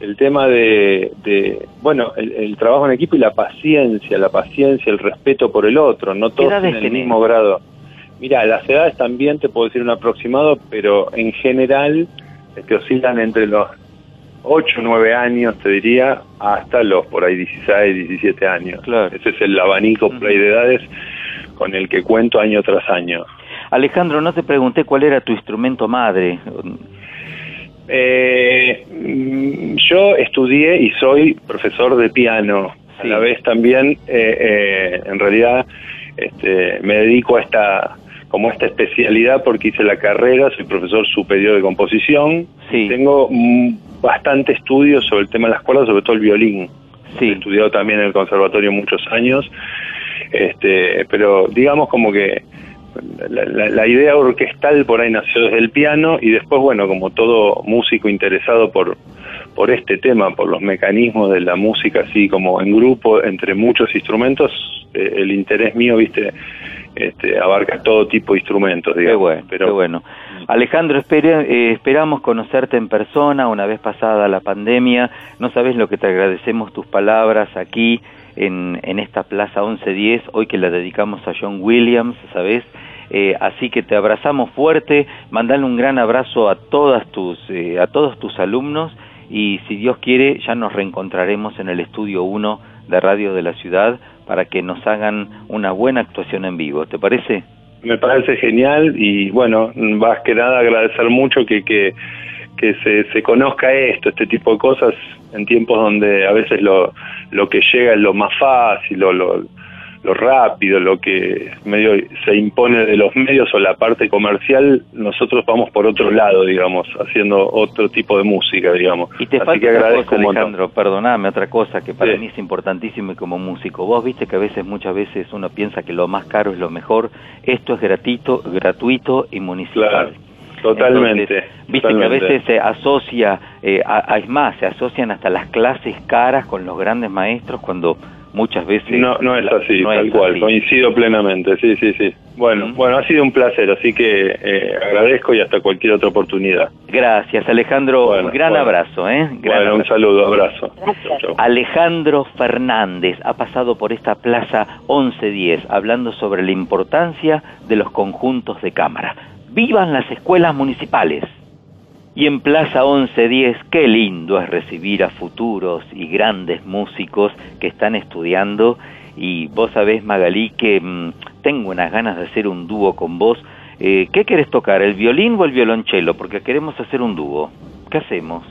Speaker 25: el tema de, de bueno, el, el trabajo en equipo y la paciencia, la paciencia, el respeto por el otro, no todos en el mismo grado. Mira, las edades también te puedo decir un aproximado, pero en general este, oscilan entre los 8, 9 años, te diría, hasta los por ahí 16, 17 años. Ese es el abanico por ahí de edades con el que cuento año tras año.
Speaker 2: Alejandro, no te pregunté cuál era tu instrumento madre.
Speaker 25: Eh, mm, yo estudié y soy profesor de piano. A la vez también, eh, eh, en realidad, este, me dedico a esta como esta especialidad porque hice la carrera, soy profesor superior de composición. Tengo mm, bastante estudio sobre el tema de la escuela, sobre todo el violín. He estudiado también en el conservatorio muchos años. Este, pero digamos como que la, la- la idea orquestal por ahí nació desde el piano y después, bueno, como todo músico interesado por, por este tema, por los mecanismos de la música, así como en grupo, entre muchos instrumentos, eh, el interés mío, viste, este, abarca todo tipo de instrumentos, digamos.
Speaker 2: bueno,
Speaker 25: pero,
Speaker 2: qué bueno. Alejandro, espere- eh, esperamos conocerte en persona una vez pasada la pandemia. No sabes lo que te agradecemos tus palabras aquí en, en esta Plaza 1110, hoy que la dedicamos a John Williams, ¿sabes? Eh, así que te abrazamos fuerte, mandale un gran abrazo a todas tus, eh, a todos tus alumnos y si Dios quiere ya nos reencontraremos en el estudio 1 de Radio de la Ciudad para que nos hagan una buena actuación en vivo. ¿Te parece?
Speaker 25: Me parece genial y bueno, más que nada agradecer mucho que, que, que se, se conozca esto, este tipo de cosas en tiempos donde a veces lo, lo que llega es lo más fácil, lo, lo, lo rápido, lo que medio se impone de los medios o la parte comercial, nosotros vamos por otro lado, digamos, haciendo otro tipo de música, digamos.
Speaker 2: Y te
Speaker 25: Así
Speaker 2: falta
Speaker 25: que agradezco
Speaker 2: cosa. Alejandro, perdoname, otra cosa que para
Speaker 25: Sí.
Speaker 2: mí es importantísimo y como músico. Vos viste que a veces, muchas veces uno piensa que lo más caro es lo mejor. Esto es gratuito, gratuito y municipal.
Speaker 25: Totalmente.
Speaker 2: Entonces, viste
Speaker 25: totalmente.
Speaker 2: que a veces se asocia, eh, a, a- es más, se asocian hasta las clases caras con los grandes maestros cuando muchas veces...
Speaker 25: No, no es
Speaker 2: la-
Speaker 25: así,
Speaker 2: no
Speaker 25: tal
Speaker 2: es
Speaker 25: cual,
Speaker 2: así.
Speaker 25: coincido plenamente, sí, sí, sí. Bueno, bueno, ha sido un placer, así que eh, agradezco y hasta cualquier otra oportunidad.
Speaker 2: Gracias, Alejandro.
Speaker 25: Bueno,
Speaker 2: un gran
Speaker 25: bueno.
Speaker 2: abrazo, ¿eh? Gran
Speaker 25: bueno, un saludo, abrazo.
Speaker 2: Alejandro Fernández ha pasado por esta plaza 1110 hablando sobre la importancia de los conjuntos de cámara. ¡Vivan las escuelas municipales! Y en Plaza 1110, qué lindo es recibir a futuros y grandes músicos que están estudiando. Y vos sabés, Magalí, que mm, tengo unas ganas de hacer un dúo con vos. Eh, ¿Qué querés tocar, el violín o el violonchelo? Porque queremos hacer un dúo. ¿Qué hacemos?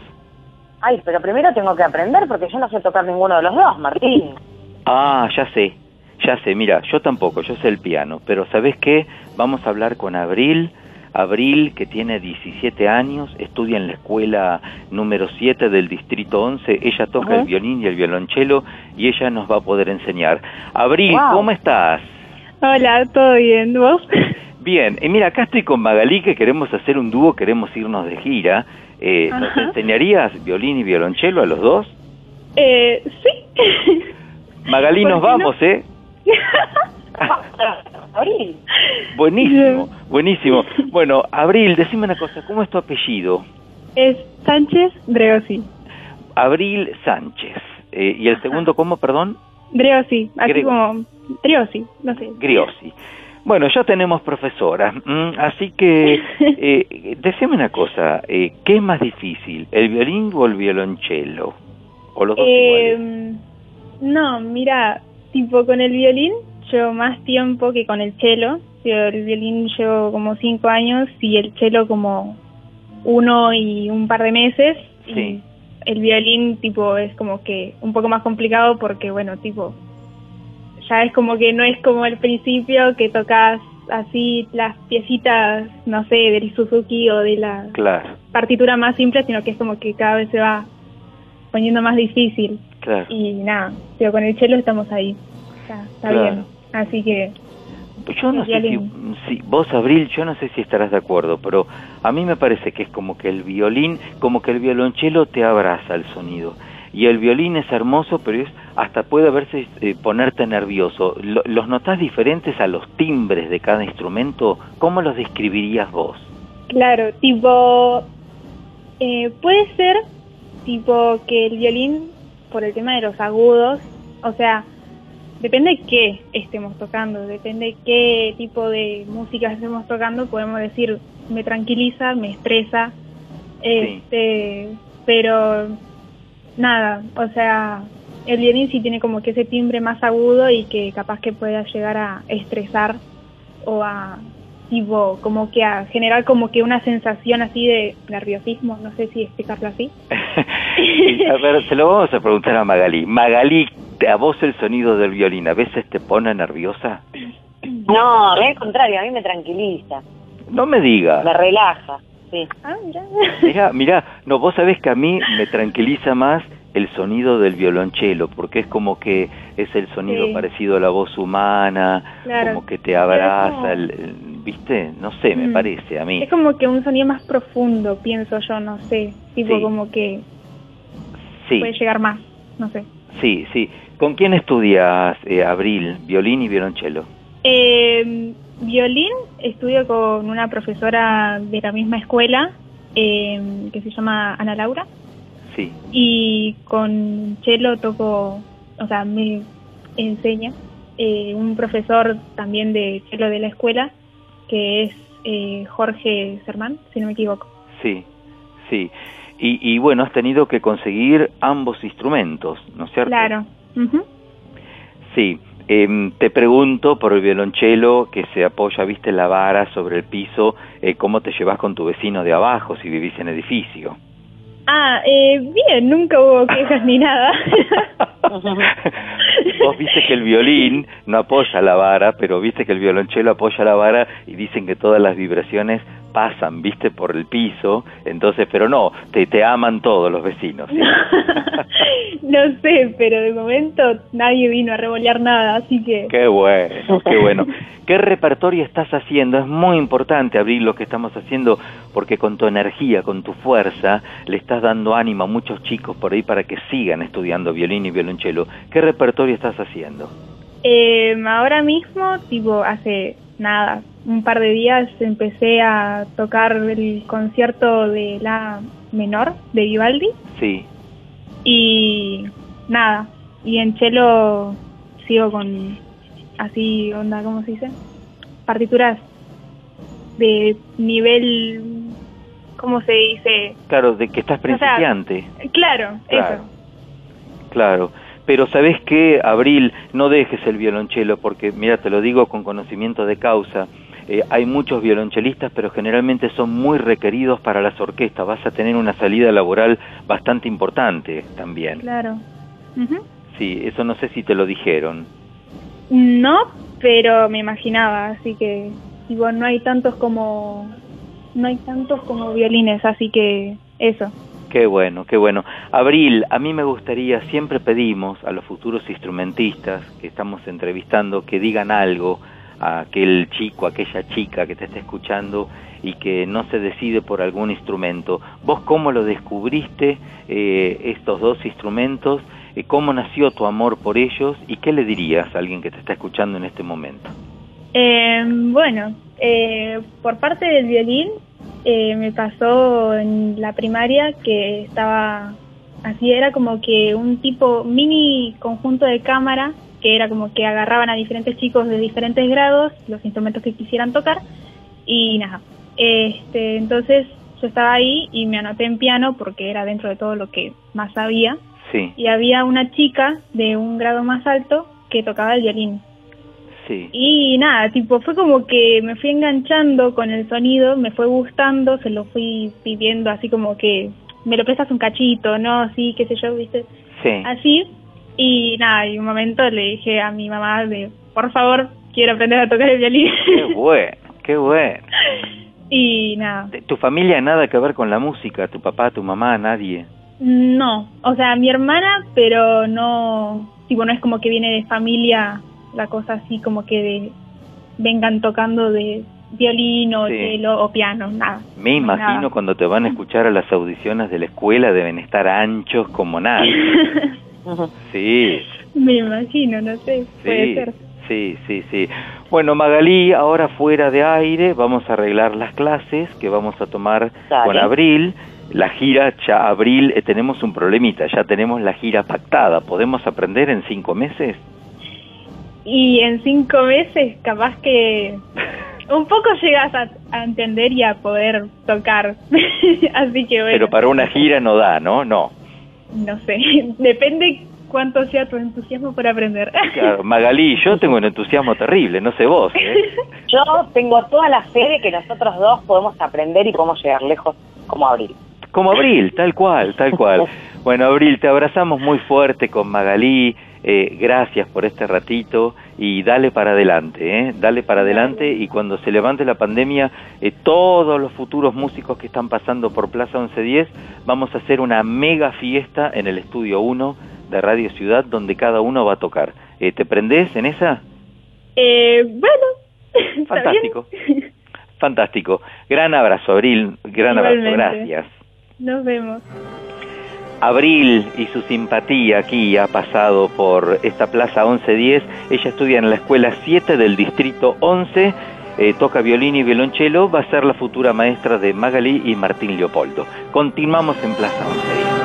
Speaker 3: Ay, pero primero tengo que aprender porque yo no sé tocar ninguno de los dos, Martín.
Speaker 2: Ah, ya sé, ya sé, mira, yo tampoco, yo sé el piano, pero ¿sabes qué? Vamos a hablar con Abril, Abril que tiene 17 años, estudia en la escuela número 7 del distrito 11, ella toca el violín y el violonchelo y ella nos va a poder enseñar. Abril,
Speaker 3: Wow.
Speaker 2: ¿cómo estás?
Speaker 26: Hola, ¿todo bien? ¿Vos? [laughs]
Speaker 2: Bien, y mira, acá estoy con Magalí que queremos hacer un dúo, queremos irnos de gira. Eh, ¿Nos enseñarías violín y violonchelo a los dos?
Speaker 26: Eh, sí.
Speaker 2: Magalí,
Speaker 26: ¿Por
Speaker 2: nos
Speaker 26: no?
Speaker 2: vamos, ¿eh? [laughs]
Speaker 3: Abril.
Speaker 2: Buenísimo, [laughs] buenísimo. Bueno, Abril, decime una cosa, ¿cómo es tu apellido?
Speaker 26: Es Sánchez Dreosi.
Speaker 2: Abril Sánchez. Eh, ¿Y el segundo cómo, perdón?
Speaker 26: Dreosi, así
Speaker 2: Gre-
Speaker 26: como Driosi, no sé.
Speaker 2: Griosi. Bueno, ya tenemos profesora, así que [laughs] eh, decime una cosa, eh, ¿qué es más difícil, el violín o el violonchelo? ¿O los dos iguales?
Speaker 26: Eh, no, mira, tipo con el violín llevo más tiempo que con el cello. Yo el violín llevo como cinco años y el cello como uno y un par de meses. Y el violín, tipo, es como que un poco más complicado porque, bueno, tipo, ya es como que no es como al principio que tocas así las piecitas, no sé, del Suzuki o de la
Speaker 2: Claro,
Speaker 26: partitura más simple, sino que es como que cada vez se va poniendo más difícil.
Speaker 2: claro.
Speaker 26: Y nada, pero con el cello estamos ahí. Está, está
Speaker 2: Claro.
Speaker 26: bien. Así que
Speaker 2: Yo no sé si, si- vos, Abril, yo no sé si estarás de acuerdo, pero a mí me parece que es como que el violín, como que el violonchelo te abraza el sonido. Y el violín es hermoso, pero es hasta puede verse eh, ponerte nervioso. Lo- ¿Los notás diferentes a los timbres de cada instrumento? ¿Cómo los describirías vos?
Speaker 26: Claro, tipo, eh, puede ser tipo que el violín, por el tema de los agudos, o sea, depende de qué estemos tocando, depende de qué tipo de música estemos tocando, podemos decir, me tranquiliza, me estresa, este, pero nada, o sea, el violín sí tiene como que ese timbre más agudo y que capaz que pueda llegar a estresar o a tipo como que a generar como que una sensación así de nerviosismo, no sé si explicarlo así. [laughs]
Speaker 2: a ver, se lo vamos a preguntar a Magalí. Magalí, ¿a vos el sonido del violín a veces te pone nerviosa?
Speaker 3: No, al contrario, a mí me tranquiliza,
Speaker 2: No me digas.
Speaker 3: me relaja. Sí.
Speaker 26: Ah, mira.
Speaker 2: Mira, mira, no, vos sabés que a mí me tranquiliza más el sonido del violonchelo, porque es como que es el sonido
Speaker 26: Sí.
Speaker 2: parecido a la voz humana,
Speaker 26: Claro.
Speaker 2: como que te abraza,
Speaker 26: como-
Speaker 2: el- el- ¿viste? No sé, me
Speaker 26: Mm.
Speaker 2: parece a mí.
Speaker 26: Es como que un sonido más profundo, pienso yo, no sé, tipo
Speaker 2: Sí.
Speaker 26: como que
Speaker 2: Sí,
Speaker 26: puede llegar más, no sé.
Speaker 2: sí, sí. ¿Con quién estudias, eh, Abril, violín y violonchelo?
Speaker 26: Eh, violín estudio con una profesora de la misma escuela eh, que se llama Ana Laura
Speaker 2: Sí,
Speaker 26: y con cello toco, o sea, me enseña eh, un profesor también de cello de la escuela que es eh, Jorge Sermán, si no me equivoco.
Speaker 2: sí, sí. Y, y bueno, has tenido que conseguir ambos instrumentos, ¿no es cierto?
Speaker 26: Claro.
Speaker 2: Sí, em, te pregunto por el violonchelo que se apoya, viste, la vara sobre el piso, eh, ¿cómo te llevas con tu vecino de abajo si vivís en edificio?
Speaker 26: Ah, eh, bien, nunca hubo quejas ni nada. [laughs]
Speaker 2: Vos viste que el violín no apoya la vara, pero viste que el violonchelo apoya la vara y dicen que todas las vibraciones pasan, viste, por el piso, entonces, pero no, te, te aman todos los vecinos. ¿sí? [laughs]
Speaker 26: no sé, pero de momento nadie vino a revolear nada, así que...
Speaker 2: Qué bueno, qué bueno. ¿Qué repertorio estás haciendo? Es muy importante abrir lo que estamos haciendo porque con tu energía, con tu fuerza, le estás dando ánimo a muchos chicos por ahí para que sigan estudiando violín y violonchelo. ¿Qué repertorio estás haciendo?
Speaker 26: Eh, ahora mismo, tipo, hace nada, un par de días empecé a tocar el concierto de la menor de Vivaldi
Speaker 2: Sí,
Speaker 26: y nada, y en cello sigo con así, onda, ¿cómo se dice? Partituras de nivel, ¿cómo se dice?
Speaker 2: claro, de que estás
Speaker 26: sea,
Speaker 2: principiante.
Speaker 26: Claro,
Speaker 2: Claro.
Speaker 26: eso.
Speaker 2: Claro, pero ¿sabes qué, Abril? No dejes el violonchelo porque, mira, te lo digo con conocimiento de causa. Eh, hay muchos violonchelistas, pero generalmente son muy requeridos para las orquestas. Vas a tener una salida laboral bastante importante también.
Speaker 26: Claro.
Speaker 2: Sí, eso no sé si te lo dijeron.
Speaker 26: No, pero me imaginaba, así que tipo, no hay tantos como no hay tantos como violines, así que eso.
Speaker 2: Qué bueno, qué bueno. Abril, a mí me gustaría, siempre pedimos a los futuros instrumentistas que estamos entrevistando que digan algo a aquel chico, aquella chica que te está escuchando y que no se decide por algún instrumento. ¿Vos cómo lo descubriste, eh, estos dos instrumentos? Eh, ¿Cómo nació tu amor por ellos? ¿Y qué le dirías a alguien que te está escuchando en este momento?
Speaker 26: Eh, bueno, eh, por parte del violín eh, me pasó en la primaria que estaba así, era como que un tipo mini conjunto de cámara que era como que agarraban a diferentes chicos de diferentes grados los instrumentos que quisieran tocar y nada. Este, entonces yo estaba ahí y me anoté en piano porque era dentro de todo lo que más sabía
Speaker 2: Sí,
Speaker 26: y había una chica de un grado más alto que tocaba el violín.
Speaker 2: sí,
Speaker 26: Y nada, tipo, fue como que me fui enganchando con el sonido, me fue gustando, se lo fui pidiendo así como que me lo prestas un cachito, ¿no? Sí, qué sé yo, ¿viste?
Speaker 2: Sí.
Speaker 26: Así. Y nada, y un momento le dije a mi mamá de, por favor, quiero aprender a tocar el violín.
Speaker 2: Qué [laughs] bueno, qué bueno.
Speaker 26: y nada,
Speaker 2: ¿Tu familia nada que ver con la música? ¿Tu papá, tu mamá, nadie?
Speaker 26: no, o sea, mi hermana, pero no, tipo, no es como que viene de familia la cosa así como que de, vengan tocando de violín o
Speaker 2: Sí.
Speaker 26: cello o piano, nada.
Speaker 2: Me imagino
Speaker 26: Nada.
Speaker 2: cuando te van a escuchar a las audiciones de la escuela deben estar anchos como nada. [laughs] Sí,
Speaker 26: Me imagino, no sé, puede
Speaker 2: sí,
Speaker 26: ser.
Speaker 2: sí, sí, sí. Bueno, Magalí, ahora fuera de aire, vamos a arreglar las clases que vamos a tomar
Speaker 3: Dale.
Speaker 2: con Abril. La gira, ya Abril, eh, tenemos un problemita, ya tenemos la gira pactada. ¿Podemos aprender en cinco meses?
Speaker 26: Y en cinco meses capaz que [laughs] un poco llegas a, a entender y a poder tocar. [laughs] Así que bueno,
Speaker 2: Pero para una gira no da, ¿no? No.
Speaker 26: No sé, [laughs] depende cuánto sea tu entusiasmo por aprender.
Speaker 2: Claro, Magalí, yo tengo un entusiasmo terrible, no sé vos. ¿eh? [laughs]
Speaker 3: Yo tengo toda la fe de que nosotros dos podemos aprender y podemos llegar lejos como Abril.
Speaker 2: Como Abril, tal cual, tal cual. [laughs] Bueno, Abril, te abrazamos muy fuerte con Magalí. Eh, gracias por este ratito y dale para adelante, ¿eh? dale para adelante y cuando se levante la pandemia, eh, todos los futuros músicos que están pasando por Plaza 1110, vamos a hacer una mega fiesta en el estudio 1 de Radio Ciudad donde cada uno va a tocar. Eh, ¿Te prendés en esa?
Speaker 26: Eh, bueno, [laughs]
Speaker 2: Fantástico.
Speaker 26: bien.
Speaker 2: Fantástico. Gran abrazo, Abril. Gran abrazo. Gracias.
Speaker 26: Nos vemos.
Speaker 2: Abril y su simpatía aquí ha pasado por esta plaza 1110. Ella estudia en la escuela 7 del distrito 11, eh, toca violín y violonchelo, va a ser la futura maestra de Magalí y Martín Leopoldo. Continuamos en Plaza 1110.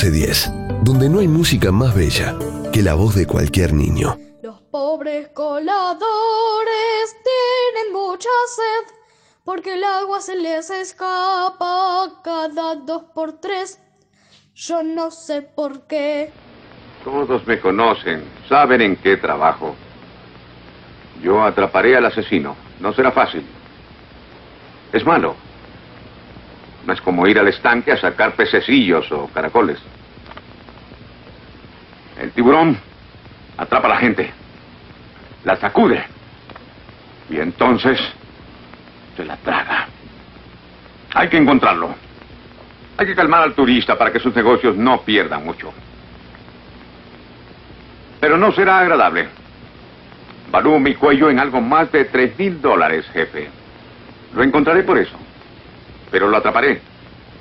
Speaker 1: 1110, donde no hay música más bella que la voz de cualquier niño.
Speaker 16: Los pobres coladores tienen mucha sed porque el agua se les escapa cada dos por tres. Yo no sé por qué.
Speaker 27: Todos me conocen, saben en qué trabajo. Yo atraparé al asesino. No será fácil, Es malo. No es como ir al estanque a sacar pececillos o caracoles. Tiburón atrapa a la gente, la sacude y entonces se la traga. Hay que encontrarlo. Hay que calmar al turista para que sus negocios no pierdan mucho. Pero no será agradable. Valúo mi cuello en algo más de tres mil dólares, jefe. Lo encontraré por eso. Pero lo atraparé.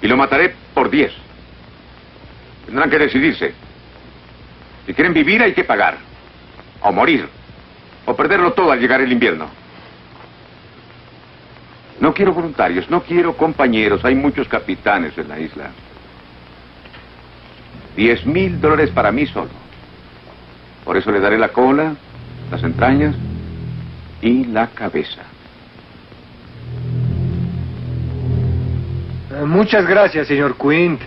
Speaker 27: Y lo mataré por diez. Tendrán que decidirse. Si quieren vivir hay que pagar. O morir. O perderlo todo al llegar el invierno. No quiero voluntarios, no quiero compañeros. Hay muchos capitanes en la isla. Diez mil dólares para mí solo. Por eso le daré la cola, las entrañas y la cabeza.
Speaker 28: Eh, Muchas gracias, señor Quint.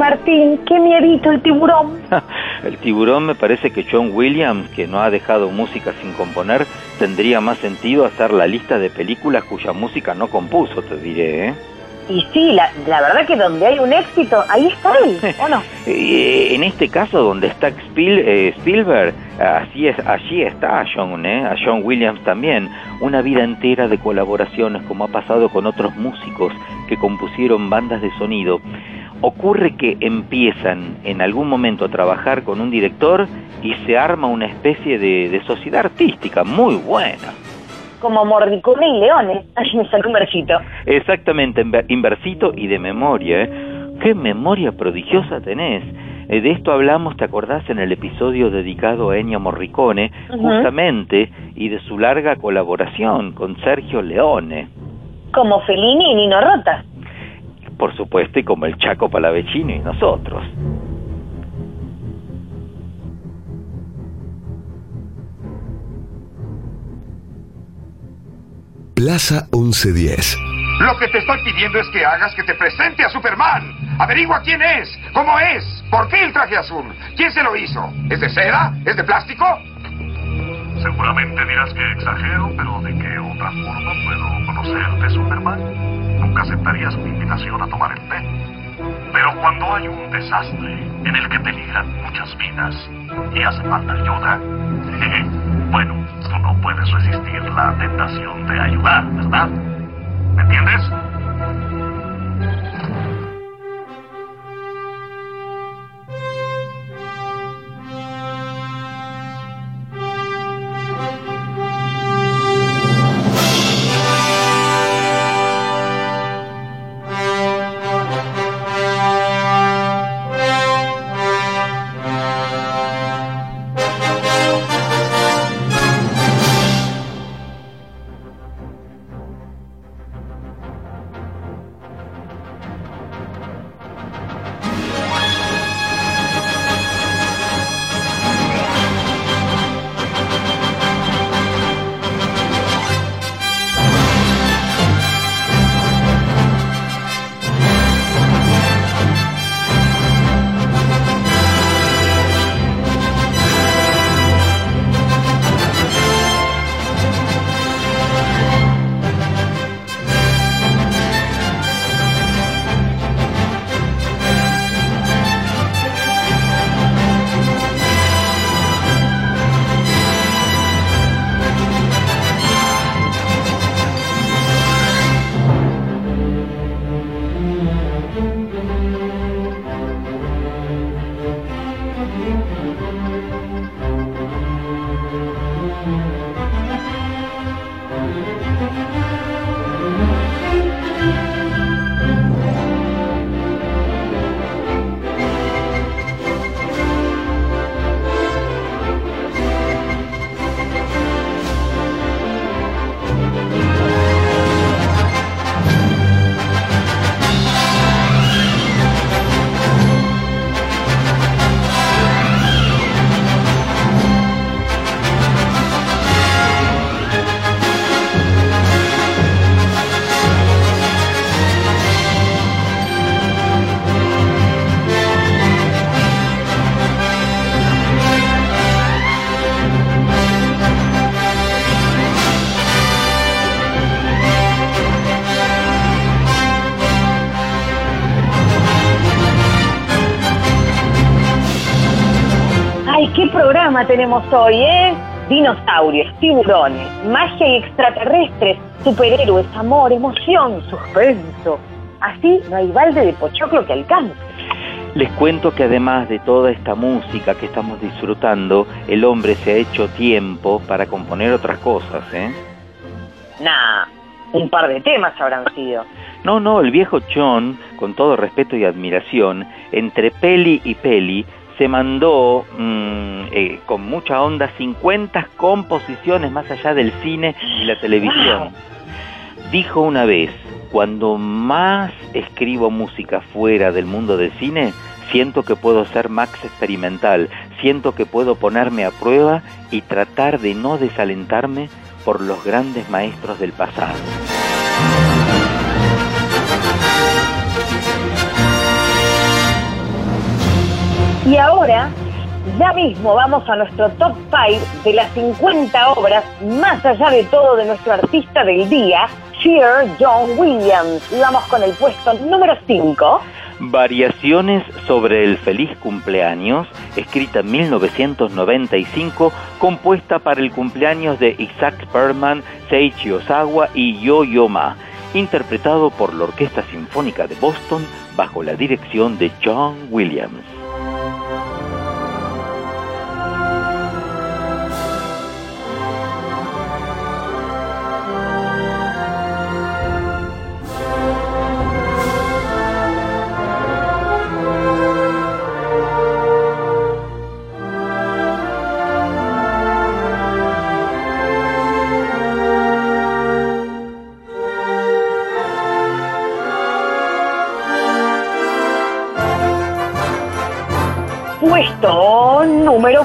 Speaker 3: Martín, qué miedito el tiburón. [laughs]
Speaker 2: El tiburón me parece que John Williams, que no ha dejado música sin componer, tendría más sentido hacer la lista de películas cuya música no compuso, te diré, ¿eh?
Speaker 3: Y sí, la, la verdad que donde hay un éxito, ahí está él, ¿o no? [laughs]
Speaker 2: Eh, en este caso, donde está Spiel- eh, Spielberg, así es, allí está John, ¿eh? a John Williams también. Una vida entera de colaboraciones, como ha pasado con otros músicos que compusieron bandas de sonido. Ocurre que empiezan en algún momento a trabajar con un director y se arma una especie de, de sociedad artística muy buena.
Speaker 3: Como Morricone y Leones. [laughs] Ay, me salió un versito.
Speaker 2: Exactamente, inver- inversito y de memoria. ¿eh? ¿Qué memoria prodigiosa tenés? Eh, de esto hablamos, ¿te acordás? En el episodio dedicado a Ennio Morricone, justamente, y de su larga colaboración con Sergio Leone.
Speaker 3: Como Fellini y Nino Rota.
Speaker 2: Por supuesto, y como el Chaco Palavecino y nosotros.
Speaker 1: Plaza 1110.
Speaker 17: Lo que te estoy pidiendo es que hagas que te presente a Superman. Averigua quién es, cómo es, por qué el traje azul, quién se lo hizo. ¿Es de seda? ¿Es de plástico?
Speaker 29: Seguramente dirás que exagero, pero ¿de qué otra forma puedo conocerte, Superman? Nunca aceptarías mi invitación a tomar el té. Pero cuando hay un desastre en el que peligran muchas vidas y hace falta ayuda, [laughs] bueno, tú no puedes resistir la tentación de ayudar, ¿verdad? ¿Me entiendes?
Speaker 3: Música tenemos hoy, eh? Dinosaurios, tiburones, magia y extraterrestres, superhéroes, amor, emoción, suspenso. Así no hay balde de pochoclo que alcance.
Speaker 2: Les cuento que además de toda esta música que estamos disfrutando, el hombre se ha hecho tiempo para componer otras cosas, ¿eh?
Speaker 3: Nah, un par de temas habrán sido. [laughs]
Speaker 2: No, no, el viejo John, con todo respeto y admiración, entre peli y peli, se mandó mm, eh, con mucha onda 50 composiciones más allá del cine y la televisión. Dijo una vez, cuando más escribo música fuera del mundo del cine, siento que puedo ser Max experimental, siento que puedo ponerme a prueba y tratar de no desalentarme por los grandes maestros del pasado.
Speaker 3: Y ahora, ya mismo vamos a nuestro top 5 de las 50 obras, más allá de todo, de nuestro artista del día, Sir John Williams. Y vamos con el puesto número 5.
Speaker 2: Variaciones sobre el feliz cumpleaños, escrita en 1995, compuesta para el cumpleaños de Isaac Perman, Seiichi Osawa y Yo-Yo Ma, interpretado por la Orquesta Sinfónica de Boston bajo la dirección de John Williams.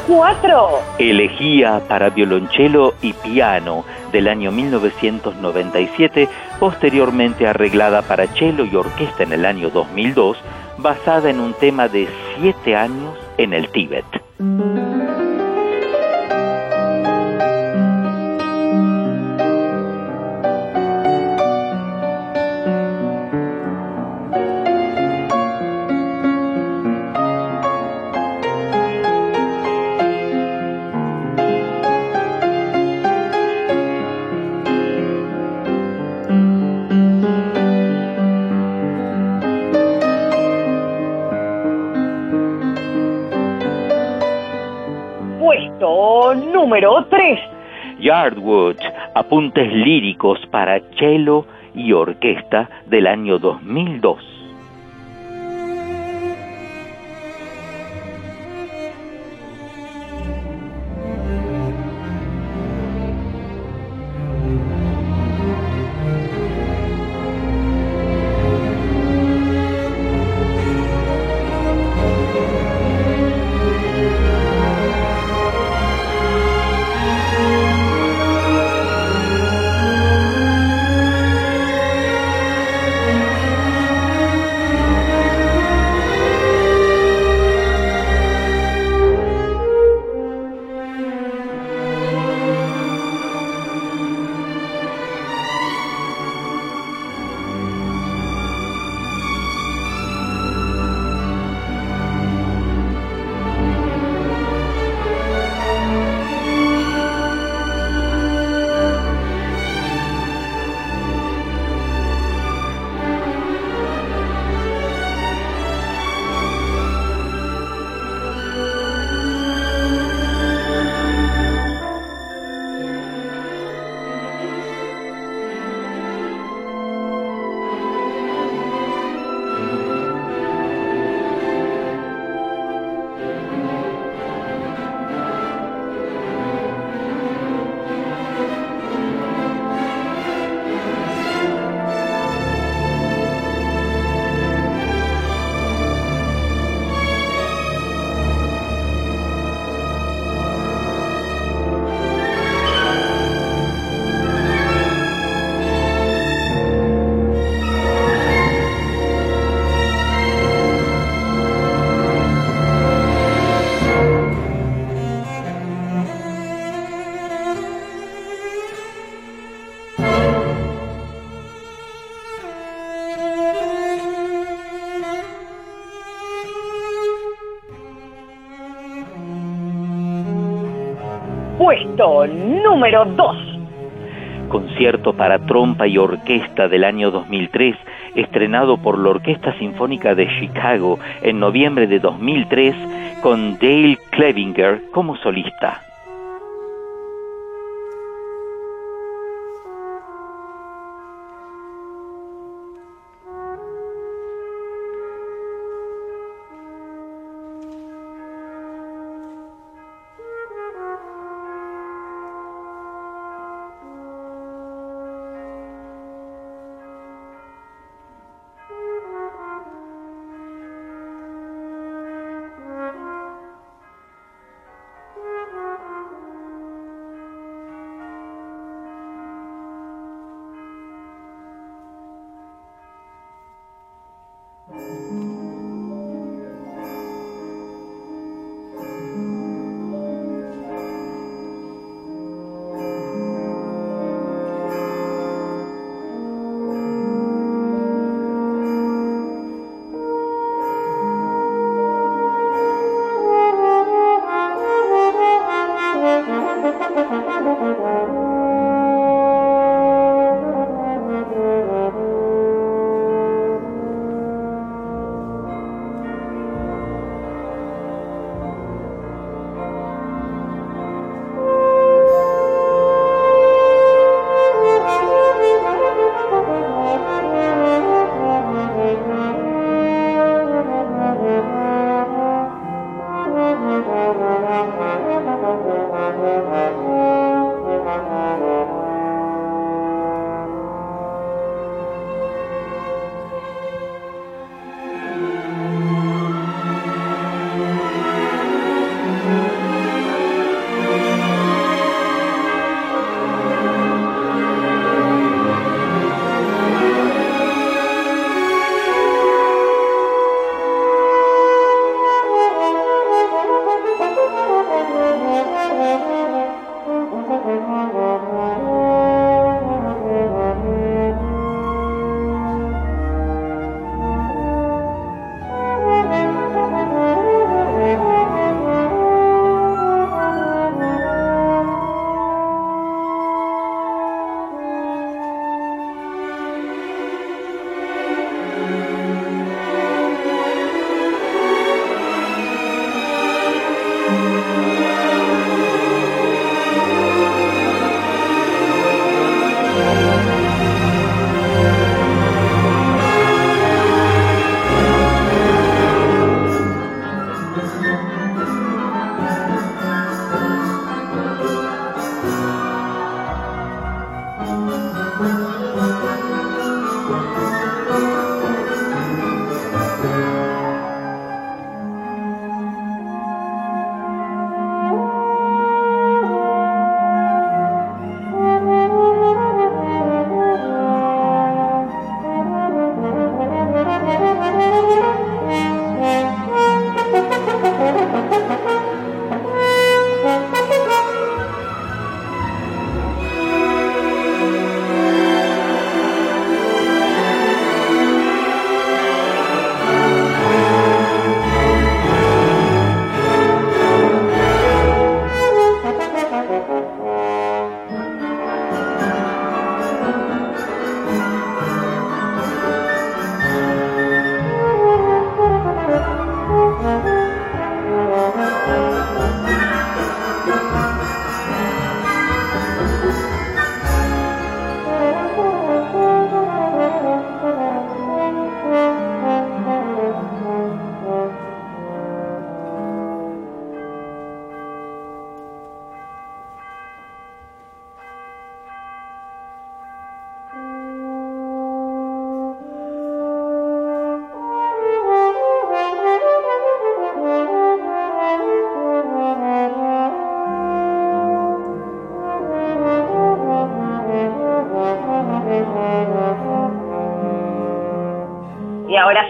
Speaker 3: 4.
Speaker 2: Elegía para violonchelo y piano del año 1997, posteriormente arreglada para cello y orquesta en el año 2002, basada en un tema de siete años en el Tíbet.
Speaker 3: Número 3.
Speaker 2: Yardwood, apuntes líricos para cello y orquesta del año 2002.
Speaker 3: Número 2.
Speaker 2: Concierto para trompa y orquesta del año 2003, estrenado por la Orquesta Sinfónica de Chicago en noviembre de 2003 con Dale Clevinger como solista.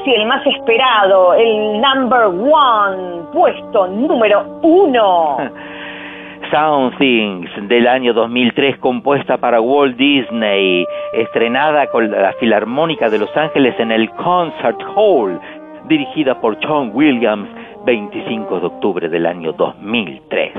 Speaker 3: Sí, el más esperado, el number one, puesto número uno. [laughs]
Speaker 2: Sound Things del año 2003 compuesta para Walt Disney, estrenada con la Filarmónica de Los Ángeles en el Concert Hall, dirigida por John Williams, 25 de octubre del año 2003.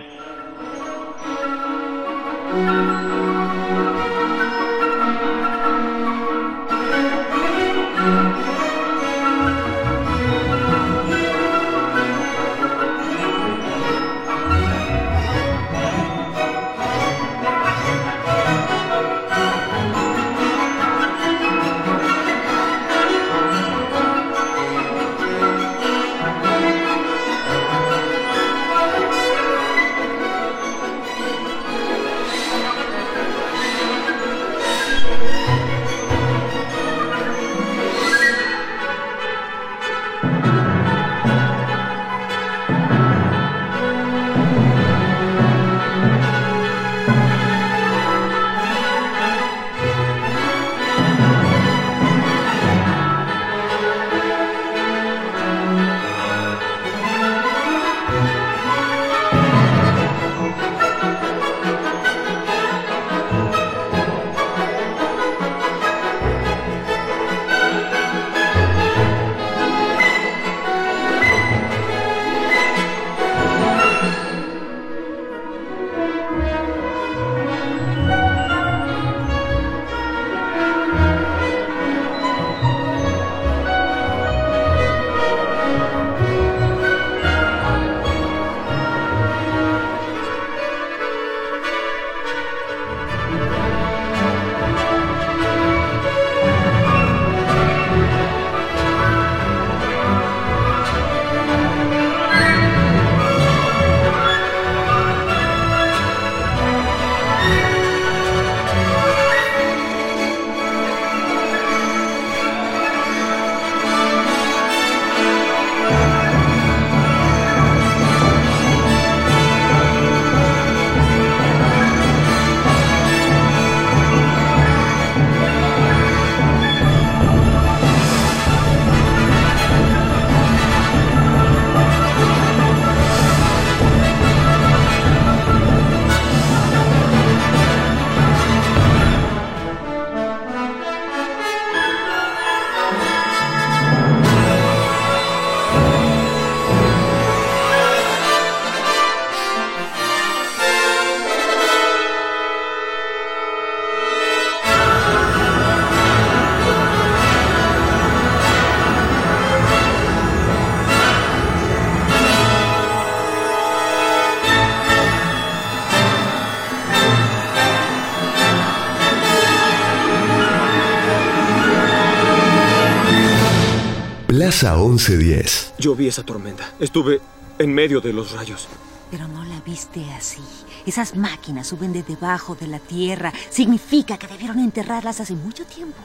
Speaker 1: Plaza 1110.
Speaker 30: Yo vi esa tormenta. Estuve en medio de los rayos.
Speaker 31: Pero no la viste así. Esas máquinas suben de debajo de la tierra. Significa que debieron enterrarlas hace mucho tiempo.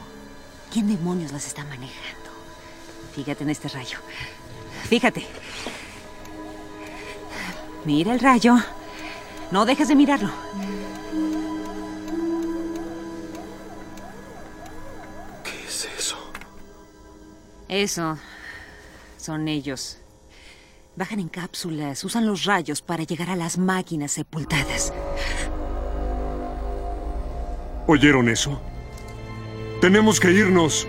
Speaker 31: ¿Quién demonios las está manejando? Fíjate en este rayo. Fíjate. Mira el rayo. No dejes de mirarlo.
Speaker 30: ¿Qué es eso?
Speaker 31: Eso. Son ellos. Bajan en cápsulas, usan los rayos para llegar a las máquinas sepultadas.
Speaker 29: ¿Oyeron eso? Tenemos que irnos.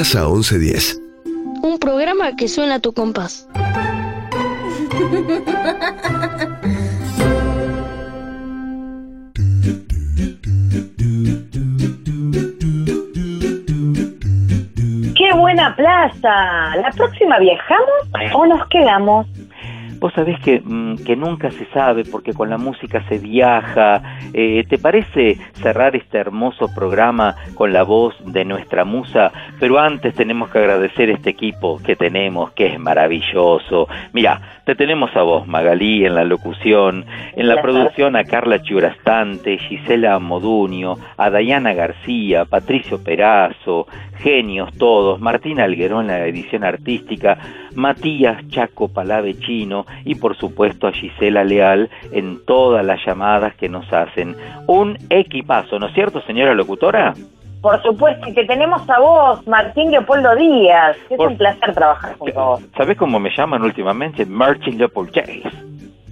Speaker 1: Plaza 1110.
Speaker 16: Un programa que suena a tu compás.
Speaker 3: ¡Qué buena plaza! ¿La próxima viajamos o nos quedamos?
Speaker 2: Vos sabés que, mm, que nunca se sabe porque con la música se viaja. Eh, ¿Te parece cerrar este hermoso programa con la voz de nuestra musa? Pero antes tenemos que agradecer este equipo que tenemos, que es maravilloso. Mira, te tenemos a vos, Magalí, en la locución, en la producción a Carla Chiurastante, Gisela Moduño, a Dayana García, Patricio Perazo, genios todos, Martín Alguerón en la edición artística, Matías Chaco Palavecino y por supuesto a Gisela Leal en todas las llamadas que nos hacen. Un equipazo, ¿no es cierto, señora locutora?
Speaker 3: Por supuesto, y que tenemos a vos, Martín Leopoldo Díaz. Es
Speaker 2: Por-
Speaker 3: un placer trabajar con vos.
Speaker 2: ¿Sabés cómo me llaman últimamente? Martin Leopold Chase. [laughs]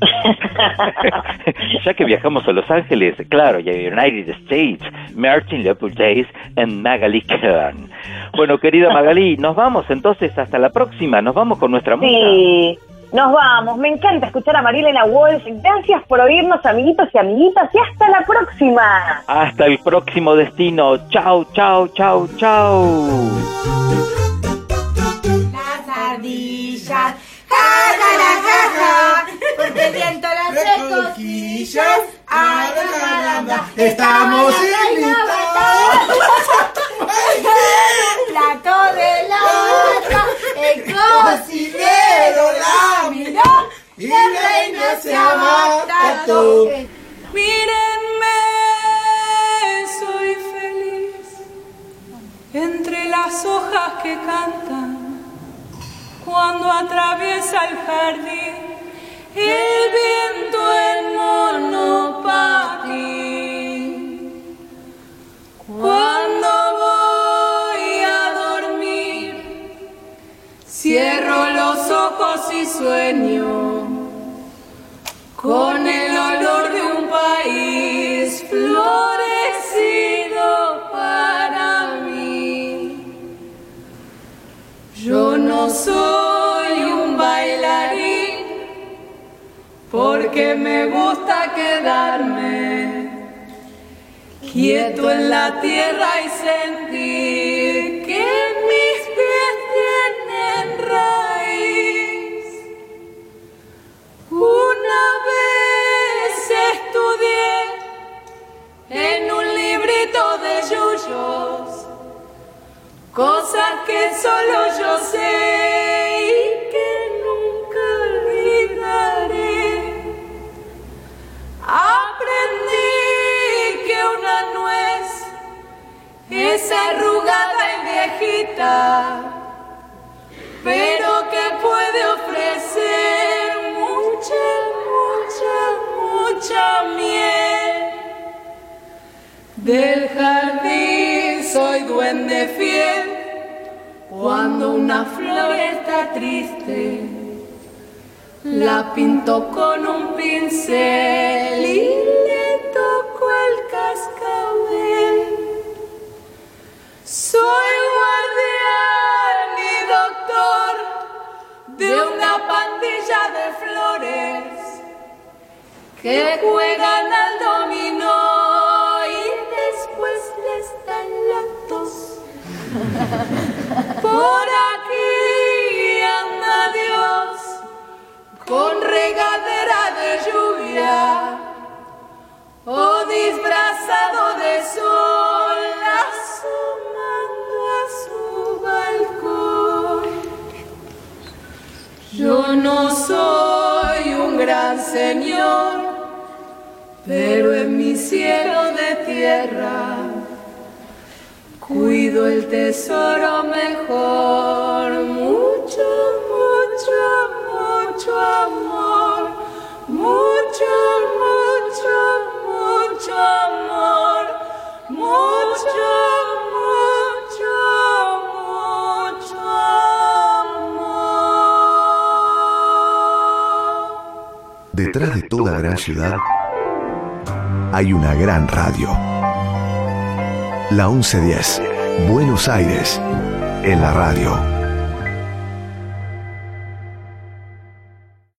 Speaker 2: [laughs] ya que viajamos a Los Ángeles, claro, y a United States, Martin Leopold Chase en Magali Kern. Bueno, querida Magali, nos vamos entonces hasta la próxima, nos vamos con nuestra música.
Speaker 3: Sí, nos vamos. Me encanta escuchar a Marilena Walsh. Gracias por oírnos, amiguitos y amiguitas, y hasta la próxima.
Speaker 2: Hasta el próximo destino. Chau, chau, chau, chau.
Speaker 32: Las ardillas, jala, jaja, porque el viento las cosquillas. Estamos Plato de lata, el cocinero la miró y el se abató.
Speaker 33: Mírenme, soy feliz entre las hojas que cantan cuando atraviesa el jardín el viento en monopatín. Cuando voy a dormir, cierro los ojos y sueño con el olor de un país florecido para mí. Yo no soy un bailarín porque me gusta quedarme quieto en la tierra y sentir en un librito de yuyos cosas que solo yo sé y que nunca olvidaré. Aprendí que una nuez es arrugada y viejita, pero que puede ofrecer mucha, mucha, mucha miel. Del jardín soy duende fiel cuando una flor está triste. La pinto con un pincel y le toco el cascabel. Soy guardián y doctor de una pandilla de flores que juegan al dominó [laughs] Por aquí anda Dios con regadera de lluvia o disfrazado de sol asomando a su balcón. Yo no soy un gran señor, pero en mi cielo de tierra cuido el tesoro mejor. Mucho, mucho, mucho amor. Mucho, mucho, mucho amor. Mucho, mucho, mucho amor.
Speaker 1: Detrás de toda gran ciudad hay una gran radio. La 1110, Buenos Aires, en la radio.